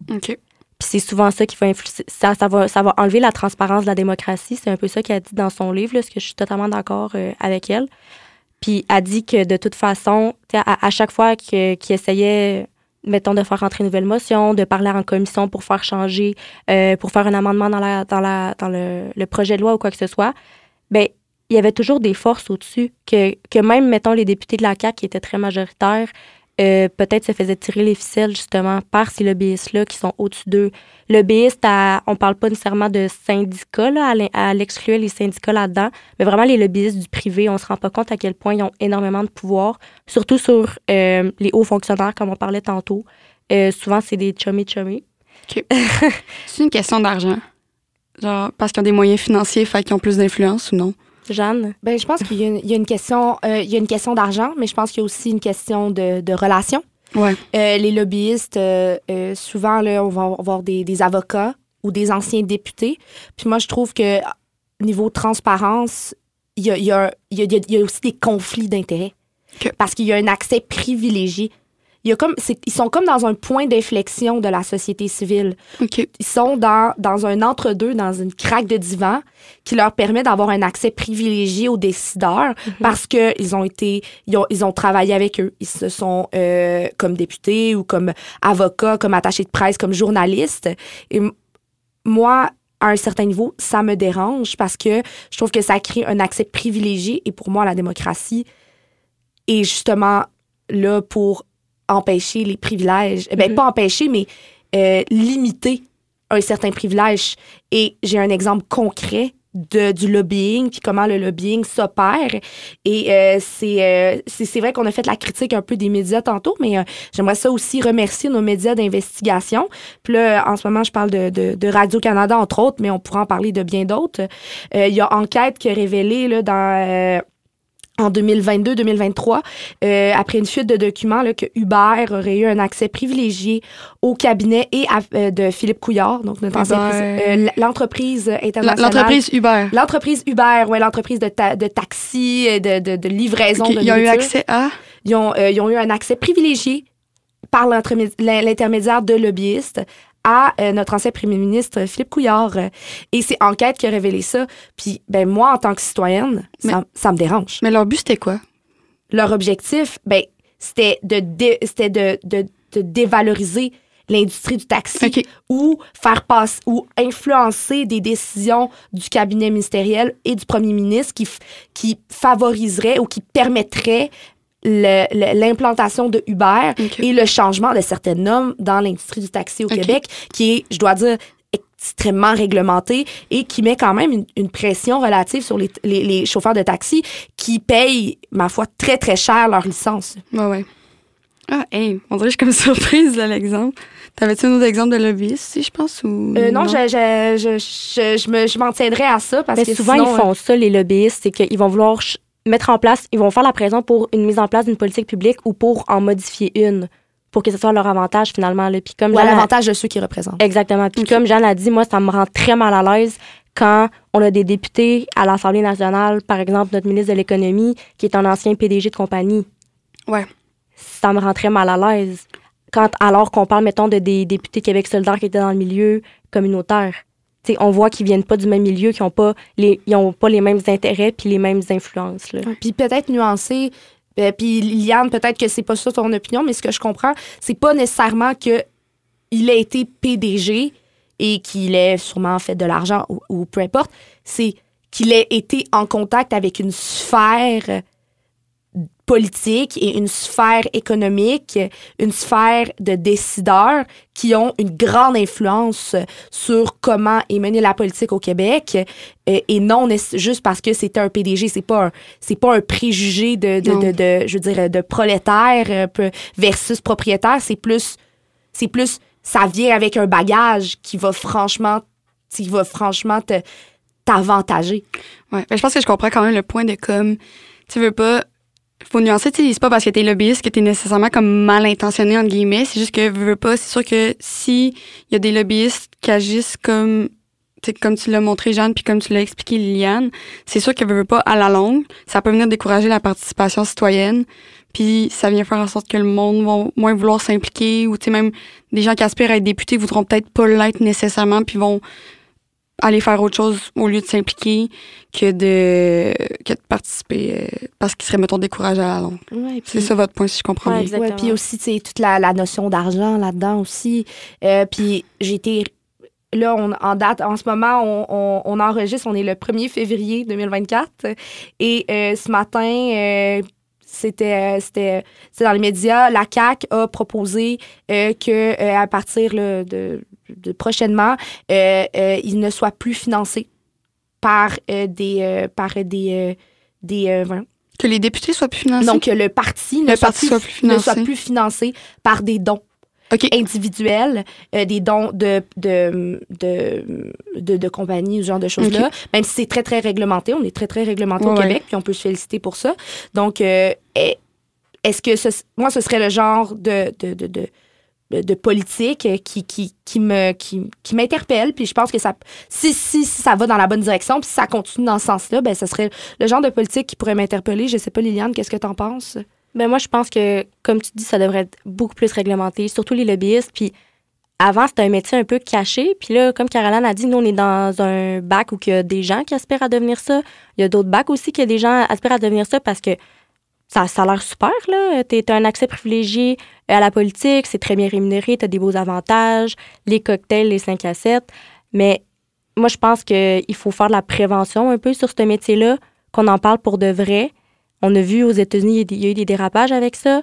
OK. Puis c'est souvent ça qui va influencer. Ça, ça, va, ça va enlever la transparence de la démocratie. C'est un peu ça qu'elle a dit dans son livre, là, ce que je suis totalement d'accord euh, avec elle. Puis elle dit que de toute façon, à, à, chaque fois qu'il essayait mettons, de faire rentrer une nouvelle motion, de parler en commission pour faire changer, euh, pour faire un amendement dans, la, dans, la, le, projet de loi ou quoi que ce soit, ben il y avait toujours des forces au-dessus que, que même, mettons, les députés de la CAQ qui étaient très majoritaires, euh, peut-être se faisaient tirer les ficelles justement par ces lobbyistes-là qui sont au-dessus d'eux. Lobbyistes, à, on parle pas nécessairement de syndicats, là, à l'exclure les syndicats là-dedans, mais vraiment les lobbyistes du privé, on se rend pas compte à quel point ils ont énormément de pouvoir, surtout sur euh, les hauts fonctionnaires, comme on parlait tantôt. Euh, souvent, c'est des chummy-chummy. *laughs* c'est une question d'argent. Genre, parce qu'ils ont des moyens financiers, fait qu'ils ont plus d'influence ou non? Jeanne? Ben, je pense qu'il y, a une question, euh, il y a une question d'argent, mais je pense qu'il y a aussi une question de, de relation. Ouais. Euh, les lobbyistes, euh, souvent, là, on va avoir des, des, avocats ou des anciens députés. Puis moi, je trouve que niveau transparence, il y a, y, a, y, a, y a, aussi des conflits d'intérêts. Parce qu'il y a un accès privilégié. Il y a comme, c'est- ils sont comme dans un point d'inflexion de la société civile. Ils sont dans, dans un entre-deux, dans une craque de divan qui leur permet d'avoir un accès privilégié aux décideurs parce que ils ont été, ils ont, ils ont travaillé avec eux. Ils se sont euh, comme députés ou comme avocats, comme attachés de presse, comme journalistes. Et moi, à un certain niveau, ça me dérange parce que je trouve que ça crée un accès privilégié et pour moi, la démocratie est justement là pour empêcher les privilèges. Eh Ben, Mhm. pas empêcher, mais euh, limiter un certain privilège. Et j'ai un exemple concret de, du lobbying, puis comment le lobbying s'opère. Et euh, c'est euh, c'est vrai qu'on a fait la critique un peu des médias tantôt, mais euh, j'aimerais ça aussi remercier nos médias d'investigation. Puis là, en ce moment, je parle de, de, de Radio-Canada, entre autres, mais on pourra en parler de bien d'autres. Il y a Enquête qui a révélé là, dans... en 2022-2023, euh, après une fuite de documents, là, que Uber aurait eu un accès privilégié au cabinet et à- euh, de Philippe Couillard, donc notre euh, l'entreprise internationale. L'entreprise Uber. L'entreprise Uber, ouais, l'entreprise de, ta- de taxi, euh, de, de, de livraison OK, de Ils ont eu accès à? Ils ont, ils ont eu un accès privilégié par l'intermédiaire de lobbyistes à euh, notre ancien premier ministre Philippe Couillard. Euh, Et c'est Enquête qui a révélé ça. Puis, ben moi, en tant que citoyenne, ça, ça me dérange. Mais leur but, c'était quoi? Leur objectif, ben, c'était de, dé- de, de, de dévaloriser l'industrie du taxi ou faire passer ou influencer des décisions du cabinet ministériel et du premier ministre qui, qui favoriseraient ou qui permettraient l'implantation de Uber et le changement de certaines normes dans l'industrie du taxi au. Québec, qui est, je dois dire, extrêmement réglementé et qui met quand même une, une pression relative sur les, les- les chauffeurs de taxi qui payent, ma foi, très, très cher leur licence. Ouais, ouais. Ah, hey, on dirait que je suis comme *laughs* surprise de l'exemple. T'avais-tu un autre exemple de lobbyiste, si je pense, ou... Euh, non, je, je, je, je, je me- je m'en tiendrai à ça parce Mais que souvent, sinon, ils font ça, les lobbyistes, c'est qu'ils vont vouloir mettre en place, ils vont faire la pression pour une mise en place d'une politique publique ou pour en modifier une, pour que ce soit à leur avantage finalement. Là. Puis comme ou à Jeanne a- l'avantage de ceux qui représentent. Exactement. Puis comme Jeanne a dit, moi, ça me rend très mal à l'aise quand on a des députés à l'Assemblée nationale, par exemple notre ministre de l'Économie, qui est un ancien PDG de compagnie. Ouais. Ça me rend très mal à l'aise. Quand, alors qu'on parle, mettons, de des députés Québec solidaire qui étaient dans le milieu communautaire. On voit qu'ils viennent pas du même milieu, qu'ils ont pas les, mêmes intérêts puis les mêmes influences. Puis peut-être nuancer. euh, puis Liliane, peut-être que c'est pas ça ton opinion, mais ce que je comprends, c'est pas nécessairement que il a été PDG et qu'il ait sûrement fait de l'argent ou, ou peu importe. C'est qu'il ait été en contact avec une sphère politique et une sphère économique, une sphère de décideurs qui ont une grande influence sur comment est menée la politique au Québec euh, et non juste parce que c'était un PDG, c'est pas c'est pas un préjugé de, de, de, de- je veux dire de prolétaire euh, versus propriétaire, c'est plus c'est plus ça vient avec un bagage qui va franchement qui va franchement t'avantager. Ouais. Ben, je pense que je comprends quand même le point de comme, tu veux pas, faut nuancer, tu c'est pas parce que t'es lobbyiste que t'es nécessairement comme mal intentionné, entre guillemets. C'est juste que, veux, pas, c'est sûr que si il y a des lobbyistes qui agissent comme, comme tu l'as montré, Jeanne, puis comme tu l'as expliqué, Liliane, c'est sûr que, veux, veux pas, à la longue, ça peut venir décourager la participation citoyenne. Puis ça vient faire en sorte que le monde va moins vouloir s'impliquer ou tu sais même des gens qui aspirent à être députés voudront peut-être pas l'être nécessairement puis vont aller faire autre chose au lieu de s'impliquer que de que de participer euh, parce qu'ils seraient mettons découragés à la longue. Ouais, C'est ça votre point si je comprends Ouais, bien. exactement. Ouais, puis aussi, tu sais, toute la, la notion d'argent là-dedans aussi. Euh, puis j'ai été. Là, on, en date, en ce moment, on, on, on enregistre, on est le 1er février 2024. Et euh, ce matin, euh, c'était, c'était, c'était dans les médias, la CAC a proposé euh, que euh, à partir là, de, de prochainement, euh, euh, il ne soit plus financé par euh, des, par des, des, Que les députés soient plus financés? donc, que le parti, ne, Le soit parti plus, soit plus ne soit financé. plus financé par des dons individuels, euh, des dons de, de, de, de, de compagnies, ce genre de choses-là. Même si c'est très, très réglementé. On est très, très réglementé au Québec, puis on peut se féliciter pour ça. Donc, euh, est- est-ce que ce, moi, ce serait le genre de, de, de, de, de- de politique euh, qui, qui, qui me qui, qui m'interpelle puis je pense que ça si, si, si ça va dans la bonne direction puis si ça continue dans ce sens-là ben ce serait le genre de politique qui pourrait m'interpeller je sais pas Liliane qu'est-ce que t'en penses? Ben moi, je pense que, comme tu dis, ça devrait être beaucoup plus réglementé, surtout les lobbyistes. Puis avant, c'était un métier un peu caché. Puis là, comme Caroline a dit, nous, on est dans un bac où il y a des gens qui aspirent à devenir ça. Il y a d'autres bacs aussi qui a des gens aspirent à devenir ça parce que ça, ça a l'air super, là. Tu as un accès privilégié à la politique, c'est très bien rémunéré, tu as des beaux avantages, les cocktails, les 5 à 7. Mais moi, je pense qu'il faut faire de la prévention un peu sur ce métier-là, qu'on en parle pour de vrai. On a vu aux États-Unis, il y a eu des dérapages avec ça.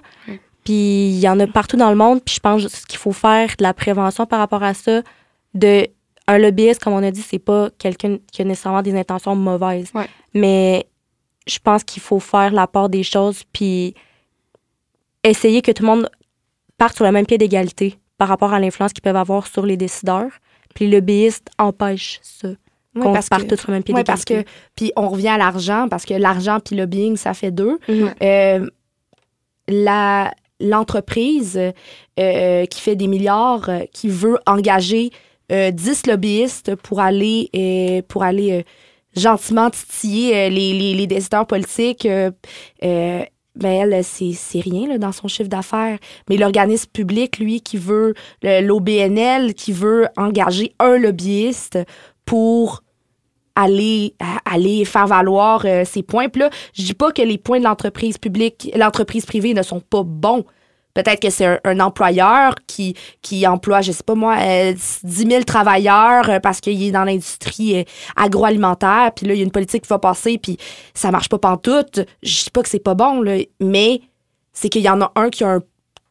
Puis il y en a partout dans le monde. Puis je pense qu'il faut faire de la prévention par rapport à ça. De un lobbyiste, comme on a dit, c'est pas quelqu'un qui a nécessairement des intentions mauvaises. Mais je pense qu'il faut faire la part des choses puis essayer que tout le monde parte sur le même pied d'égalité par rapport à l'influence qu'ils peuvent avoir sur les décideurs. Puis les lobbyistes empêchent ça. Oui, qu'on parce parte que- sur le même pied Oui, parce que, puis on revient à l'argent, parce que l'argent puis le lobbying, ça fait deux. Mhm. Euh, la l'entreprise euh, qui fait des milliards, euh, qui veut engager euh, 10 lobbyistes pour aller pour aller gentiment titiller euh, les, décideurs politiques, euh, euh, ben elle, c'est rien dans son chiffre d'affaires. Mais l'organisme public, lui, qui veut, l'OBNL, qui veut engager un lobbyiste pour aller aller faire valoir euh, ses points. Puis là, je dis pas que les points de l'entreprise publique, l'entreprise privée ne sont pas bons. Peut-être que c'est un, employeur qui, qui emploie, je sais pas moi, euh, 10 000 travailleurs euh, parce qu'il est dans l'industrie euh, agroalimentaire. Puis là, il y a une politique qui va passer, puis ça marche pas pantoute. Je dis pas que c'est pas bon, là, mais c'est qu'il y en a un qui a un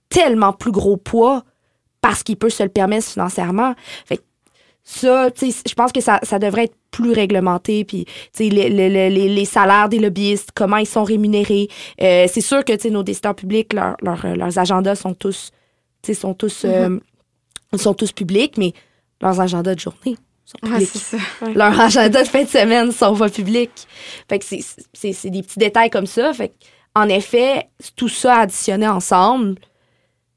tellement plus gros poids parce qu'il peut se le permettre financièrement. Fait que ça, tu sais, je pense que ça, ça devrait être plus réglementé. Puis, tu sais, les, les, les, les salaires des lobbyistes, comment ils sont rémunérés. Euh, c'est sûr que, tu sais, nos décideurs publics, leur, leur- leurs agendas sont tous, tu sais, sont tous, euh, sont tous publics, mais leurs agendas de journée sont publics. ça. Leurs agendas de fin de semaine sont pas publics. Fait que c'est des petits détails comme ça. Fait que, en effet, tout ça additionné ensemble,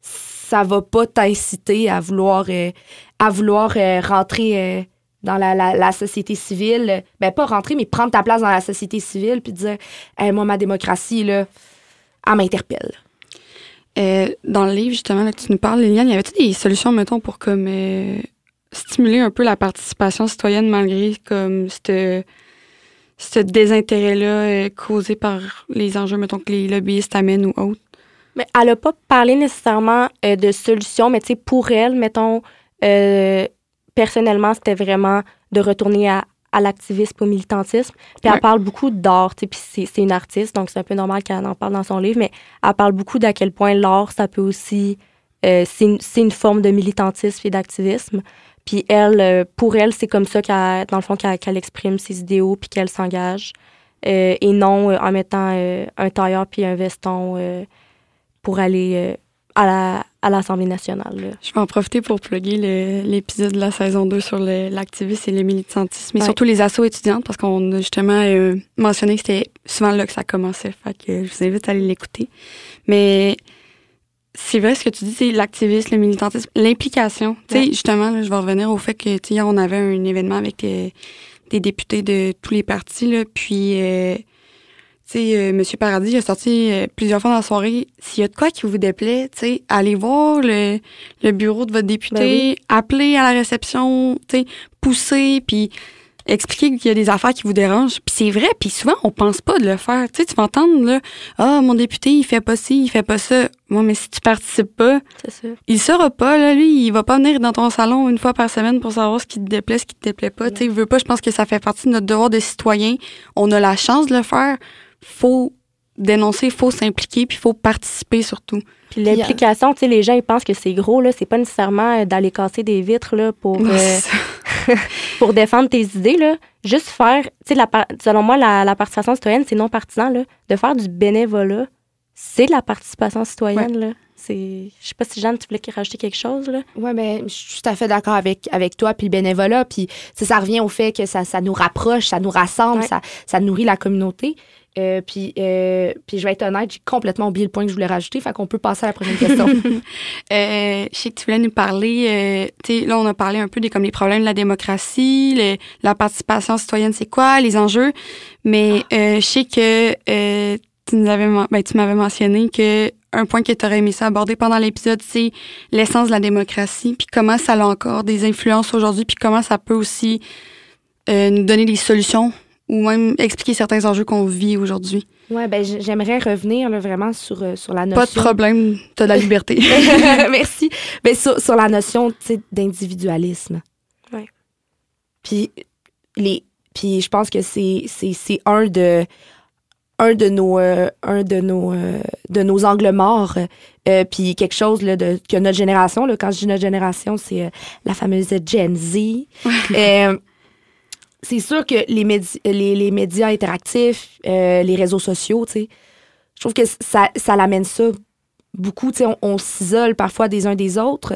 ça va pas t'inciter à vouloir, euh, à vouloir euh, rentrer euh, dans la, la, la société civile. Ben, pas rentrer, mais prendre ta place dans la société civile puis dire, Hey, moi, ma démocratie, là, elle m'interpelle. Euh, dans le livre, justement, là, tu nous parles, Liliane, y avait-tu des solutions, mettons, pour comme euh, stimuler un peu la participation citoyenne malgré comme ce ce désintérêt-là euh, causé par les enjeux, mettons, que les lobbyistes amènent ou autres? Mais elle n'a pas parlé nécessairement de solutions, mais tu sais, pour elle, mettons, euh, personnellement, c'était vraiment de retourner à, à l'activisme, au militantisme. Puis Ouais. elle parle beaucoup d'art, tu sais, puis c'est, c'est une artiste, donc c'est un peu normal qu'elle en parle dans son livre, mais elle parle beaucoup d'à quel point l'art, ça peut aussi... euh, c'est, une, c'est une forme de militantisme et d'activisme. Puis elle, euh, pour elle, c'est comme ça qu'elle, dans le fond, qu'elle, qu'elle exprime ses idéaux puis qu'elle s'engage. Euh, et non euh, en mettant euh, un tailleur puis un veston pour aller à, la, à l'Assemblée nationale. là. Je vais en profiter pour plugger l'épisode de la saison 2 sur l'activisme et le militantisme, et Ouais. surtout les assos étudiantes, parce qu'on a justement euh, mentionné que c'était souvent là que ça commençait. Fait que je vous invite à aller l'écouter. Mais c'est vrai ce que tu dis, c'est l'activisme, le militantisme, l'implication. Tu sais, Ouais. justement, là, je vais revenir au fait que hier, on avait un événement avec des députés de tous les partis, là, puis... euh, sais, euh, M. Paradis a sorti euh, plusieurs fois dans la soirée. S'il y a de quoi qui vous déplaît, tu sais, allez voir le, le bureau de votre député, Ben oui. appelez à la réception, tu sais, poussez, puis expliquer qu'il y a des affaires qui vous dérangent. Puis c'est vrai, puis souvent, on pense pas de le faire. Tu sais, tu vas entendre, là, « Ah, mon député, il fait pas ci, il fait pas ça. » Moi, mais si tu participes pas, C'est ça. il saura pas, là, lui, il va pas venir dans ton salon une fois par semaine pour savoir ce qui te déplaît, ce qui te déplaît pas. Tu sais, il veut pas, je pense que ça fait partie de notre devoir de citoyen. On a la chance de le faire. Faut dénoncer, faut s'impliquer, puis faut participer surtout. Puis l'implication, tu sais, les gens, ils pensent que c'est gros, là. C'est pas nécessairement euh, d'aller casser des vitres, là, pour, Ouais, euh, *laughs* pour défendre tes idées, là. Juste faire, tu sais, selon moi, la, la participation citoyenne, c'est non partisan, là. De faire du bénévolat, c'est de la participation citoyenne, là. C'est, je sais pas si Jeanne, tu voulais rajouter quelque chose, là. Ouais, ben, je suis tout à fait d'accord avec, avec toi, puis le bénévolat. Puis, ça revient au fait que ça, ça nous rapproche, ça nous rassemble, Ouais. ça, ça nourrit la communauté. Euh, puis, euh, puis, je vais être honnête, j'ai complètement oublié le point que je voulais rajouter, fait qu'on peut passer à la prochaine question. *laughs* Euh, je sais que tu voulais nous parler, euh, tu sais, là, on a parlé un peu des, comme les problèmes de la démocratie, le- la participation citoyenne, c'est quoi, les enjeux. Mais euh, je sais que euh, tu nous avais, ben, tu m'avais mentionné que un point que tu aurais aimé ça aborder pendant l'épisode, c'est l'essence de la démocratie, puis comment ça a encore des influences aujourd'hui, puis comment ça peut aussi euh, nous donner des solutions ou même expliquer certains enjeux qu'on vit aujourd'hui. Ouais, ben j'aimerais revenir là, vraiment sur, euh, sur la notion. Pas de problème, t'as de la liberté. *laughs* *laughs* Merci. Ben, sur, sur la notion tu d'individualisme. Ouais. Puis, les, puis je pense que c'est, c'est, c'est un de un de nos euh, un de nos euh, de nos angles morts euh, puis quelque chose là, de que notre génération là, quand je dis notre génération c'est euh, la fameuse Gen Z *laughs* Euh, c'est sûr que les, les, médias interactifs euh, les réseaux sociaux tu sais je trouve que ça ça l'amène ça beaucoup tu sais on, s'isole parfois des uns des autres.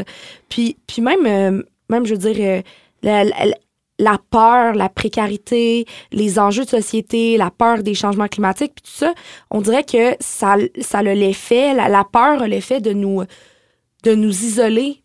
Puis même euh, même je veux dire euh, la peur, la précarité, les enjeux de société, la peur des changements climatiques, puis tout ça, on dirait que ça, ça a l'effet, la, la peur a l'effet de nous, de nous isoler,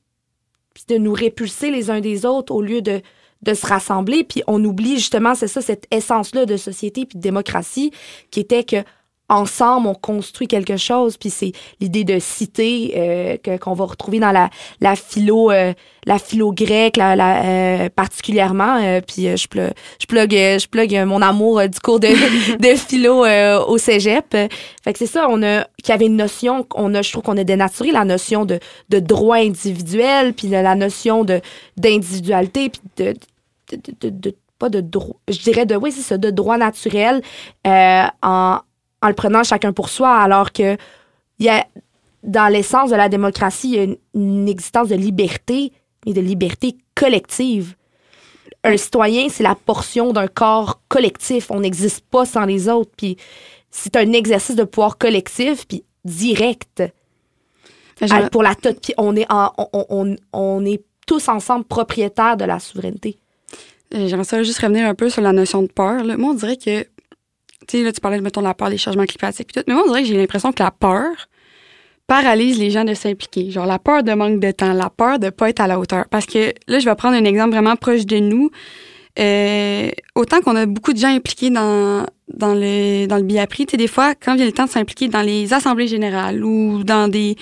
puis de nous répulser les uns des autres au lieu de, de se rassembler. Puis on oublie justement, c'est ça, cette essence-là de société puis de démocratie qui était que ensemble, on construit quelque chose. Puis c'est l'idée de cité euh, que- qu'on va retrouver dans la, la philo euh, la philo grecque la, la, euh, particulièrement. Euh, puis euh, je plug, je plug, euh, je plug mon amour du cours de, *laughs* de philo euh, au cégep. Fait que c'est ça, on a qu'il y avait une notion, on a, je trouve qu'on a dénaturé la notion de, de droit individuel, puis la notion de d'individualité, puis de, de, de, de- de- pas de droit, je dirais de oui c'est ça, de droit naturel euh, en en le prenant chacun pour soi, alors que il y a dans l'essence de la démocratie, il y a une, une existence de liberté, mais de liberté collective. Un citoyen, c'est la portion d'un corps collectif. On n'existe pas sans les autres. Puis c'est un exercice de pouvoir collectif, puis direct. À- pour la toute, puis on est en- on, on- on- on est tous ensemble propriétaires de la souveraineté. J'aimerais ça juste revenir un peu sur la notion de peur. là. Moi, on dirait que, tu là, tu parlais, mettons, de la peur des changements climatiques tout, mais moi, on dirait que j'ai l'impression que la peur paralyse les gens de s'impliquer. Genre, la peur de manque de temps, la peur de pas être à la hauteur. Parce que, là, je vais prendre un exemple vraiment proche de nous. Euh, autant qu'on a beaucoup de gens impliqués dans, dans le, dans le tu sais, des fois, quand vient le temps de s'impliquer dans les assemblées générales ou dans des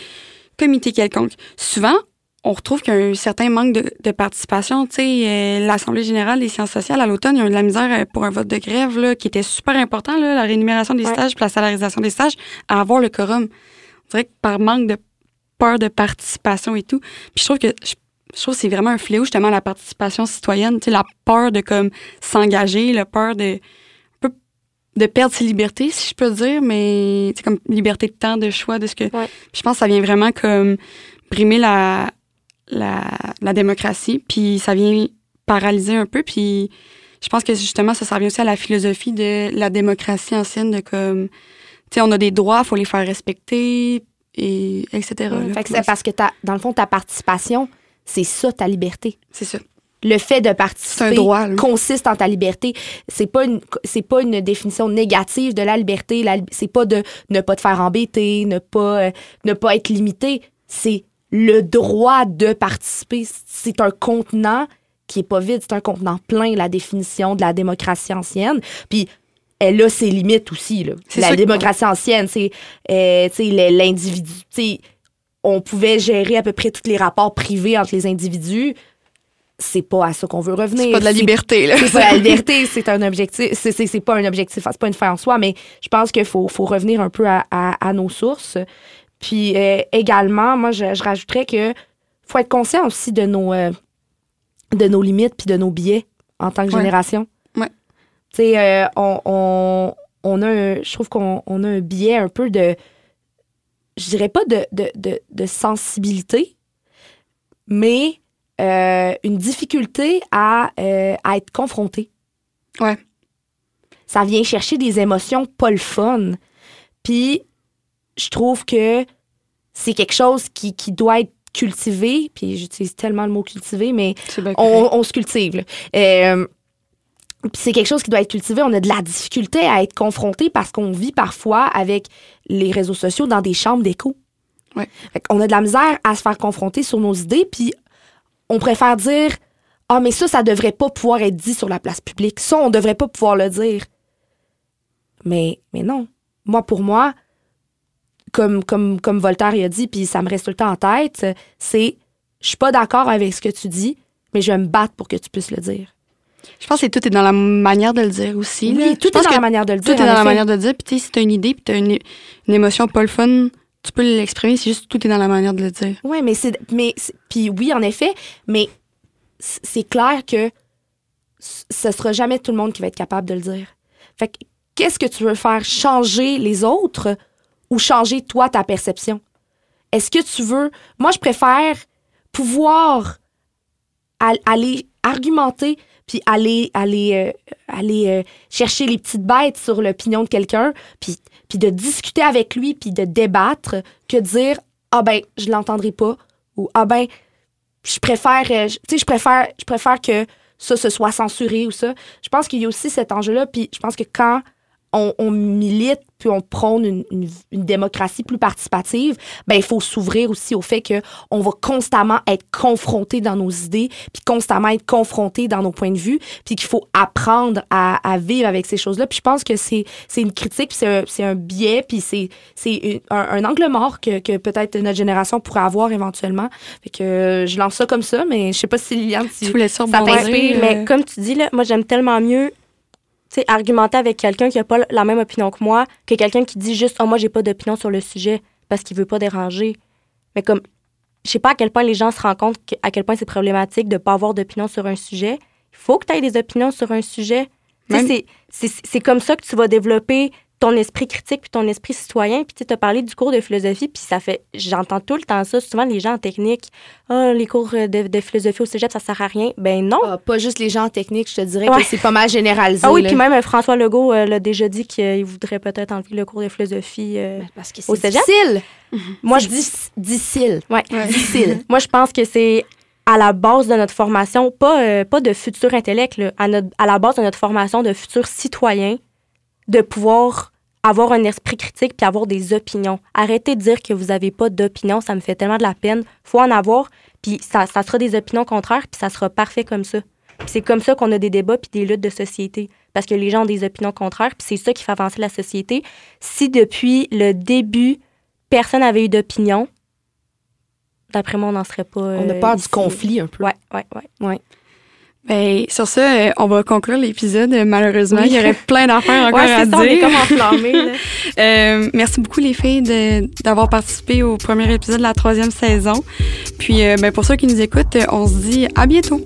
comités quelconques, souvent, on retrouve qu'il y a un certain manque de, de participation. Tu sais, euh, l'Assemblée générale des sciences sociales, à l'automne, il y a eu de la misère euh, pour un vote de grève là, qui était super important, là, la rémunération des Ouais. stages puis la salarisation des stages, à avoir le quorum. On dirait que par manque de peur de participation et tout. Puis je trouve que je, je trouve que c'est vraiment un fléau, justement, la participation citoyenne. Tu sais, la peur de comme s'engager, la peur de un peu de perdre ses libertés, si je peux dire, mais c'est comme liberté de temps, de choix, de ce que. Ouais. Je pense que ça vient vraiment comme brimer la, la, la démocratie, puis ça vient paralyser un peu, puis je pense que justement, ça, ça revient aussi à la philosophie de la démocratie ancienne, de comme, tu sais, on a des droits, faut les faire respecter, et etc. là. Fait que c'est parce que ta- dans le fond, ta participation, c'est ça ta liberté. C'est ça. Le fait de un participer droit, consiste en ta liberté. C'est pas une c'est pas une définition négative de la liberté. C'est pas de ne pas te faire embêter, ne pas euh, ne pas être limité. C'est le droit de participer. C'est un contenant qui est pas vide, c'est un contenant plein la définition de la démocratie ancienne. Puis elle a ses limites aussi là. La que- démocratie ancienne, c'est euh, l'individu, on pouvait gérer à peu près tous les rapports privés entre les individus. C'est pas à ça qu'on veut revenir. C'est pas de la liberté, là. c'est pas la *laughs* liberté, c'est un objectif. C'est, pas un objectif, c'est pas une fin en soi, mais je pense qu'il faut, faut revenir un peu à, à- à nos sources. Puis euh, également, moi, je, je rajouterais que faut être conscient aussi de nos, euh, de nos limites puis de nos biais en tant que Ouais. génération. Ouais. Tu sais, euh, on, on, on a un, je trouve qu'on on a un biais un peu de, je dirais pas de, de, de, de sensibilité, mais une difficulté à, à être confronté. Ouais. Ça vient chercher des émotions pas le fun. Puis, je trouve que c'est quelque chose qui, qui doit être cultivé. Puis, j'utilise tellement le mot cultiver, mais on, on se cultive. Euh, puis c'est quelque chose qui doit être cultivé. On a de la difficulté à être confronté parce qu'on vit parfois avec les réseaux sociaux dans des chambres d'écho. Ouais. Qu'on a de la misère à se faire confronter sur nos idées, puis on préfère dire Ah, mais ça, ça devrait pas pouvoir être dit sur la place publique. Ça, on devrait pas pouvoir le dire. Mais, mais non. moi, pour moi, comme, comme, comme Voltaire y a dit, puis ça me reste tout le temps en tête, c'est je suis pas d'accord avec ce que tu dis, mais je vais me battre pour que tu puisses le dire. Je pense que tout est dans la manière de le dire aussi. Oui, là. tout est dans la manière de le Tout dire. est en dans la manière de le dire. Puis, tu si t'as une idée, puis t'as une, une émotion pas le fun, tu peux l'exprimer. C'est juste tout est dans la manière de le dire. Oui, mais c'est. Mais, puis oui, en effet, mais c'est clair que ce sera jamais tout le monde qui va être capable de le dire. Fait que, qu'est-ce que tu veux faire? Changer les autres? Ou changer toi ta perception? Est-ce que tu veux. Moi, je préfère pouvoir al- aller argumenter puis aller aller euh, aller euh, chercher les petites bêtes sur l'opinion de quelqu'un puis de discuter avec lui puis de débattre que de dire ah ben je l'entendrai pas ou ah ben je préfère euh, tu sais je préfère je préfère que ça se soit censuré ou ça je pense qu'il y a aussi cet enjeu là puis je pense que quand on milite puis on prône une, une- une démocratie plus participative, ben il faut s'ouvrir aussi au fait que on va constamment être confronté dans nos idées, puis constamment être confronté dans nos points de vue, puis qu'il faut apprendre à, à vivre avec ces choses-là. Puis je pense que c'est c'est une critique, c'est un, c'est un biais, puis c'est c'est un, un angle mort que, que peut-être notre génération pourrait avoir éventuellement. Fait que je lance ça comme ça, mais je sais pas si Liliane, Tu tu, ça t'inspire, euh, Mais comme tu dis, là, moi, j'aime tellement mieux sais, argumenter avec quelqu'un qui n'a pas la même opinion que moi que quelqu'un qui dit juste « Oh, moi, j'ai pas d'opinion sur le sujet parce qu'il veut pas déranger. » Mais comme, je sais pas à quel point les gens se rendent compte que- à quel point c'est problématique de pas avoir d'opinion sur un sujet. Il faut que tu aies des opinions sur un sujet. Même- c'est comme ça que tu vas développer ton esprit critique puis ton esprit citoyen. Puis tu as parlé du cours de philosophie, puis ça fait... J'entends tout le temps ça. Souvent, les gens en technique, « Ah, les cours de, de philosophie au cégep, ça sert à rien. » Ben non. Ah, pas juste les gens en technique, je te dirais Ouais. que c'est pas mal généralisé. Ah oui, puis même euh, François Legault euh, l'a déjà dit qu'il voudrait peut-être enlever le cours de philosophie. euh. Parce que Au c'est cégep? difficile. Moi, je dis- difficile. ouais. Difficile. *laughs* Moi, je pense que c'est à la base de notre formation, pas, euh, pas de futur intellect, là, à, notre- à la base de notre formation de futur citoyen, de pouvoir avoir un esprit critique puis avoir des opinions. Arrêtez de dire que vous n'avez pas d'opinion, ça me fait tellement de la peine. faut en avoir, puis ça, ça sera des opinions contraires, puis ça sera parfait comme ça. Puis c'est comme ça qu'on a des débats puis des luttes de société. Parce que les gens ont des opinions contraires, puis c'est ça qui fait avancer la société. Si depuis le début, personne n'avait eu d'opinion, d'après moi, on n'en serait pas. On a peur du conflit un peu. Ouais, ouais, ouais. Ben, sur ça, euh, on va conclure l'épisode. Malheureusement, Oui. il y aurait plein d'affaires encore *laughs* Ouais, à ça, on est dire. comme enflammés, là. *laughs* Euh, merci beaucoup les filles de- d'avoir participé au premier épisode de la troisième saison. Puis, euh, ben, pour ceux qui nous écoutent, on se dit à bientôt.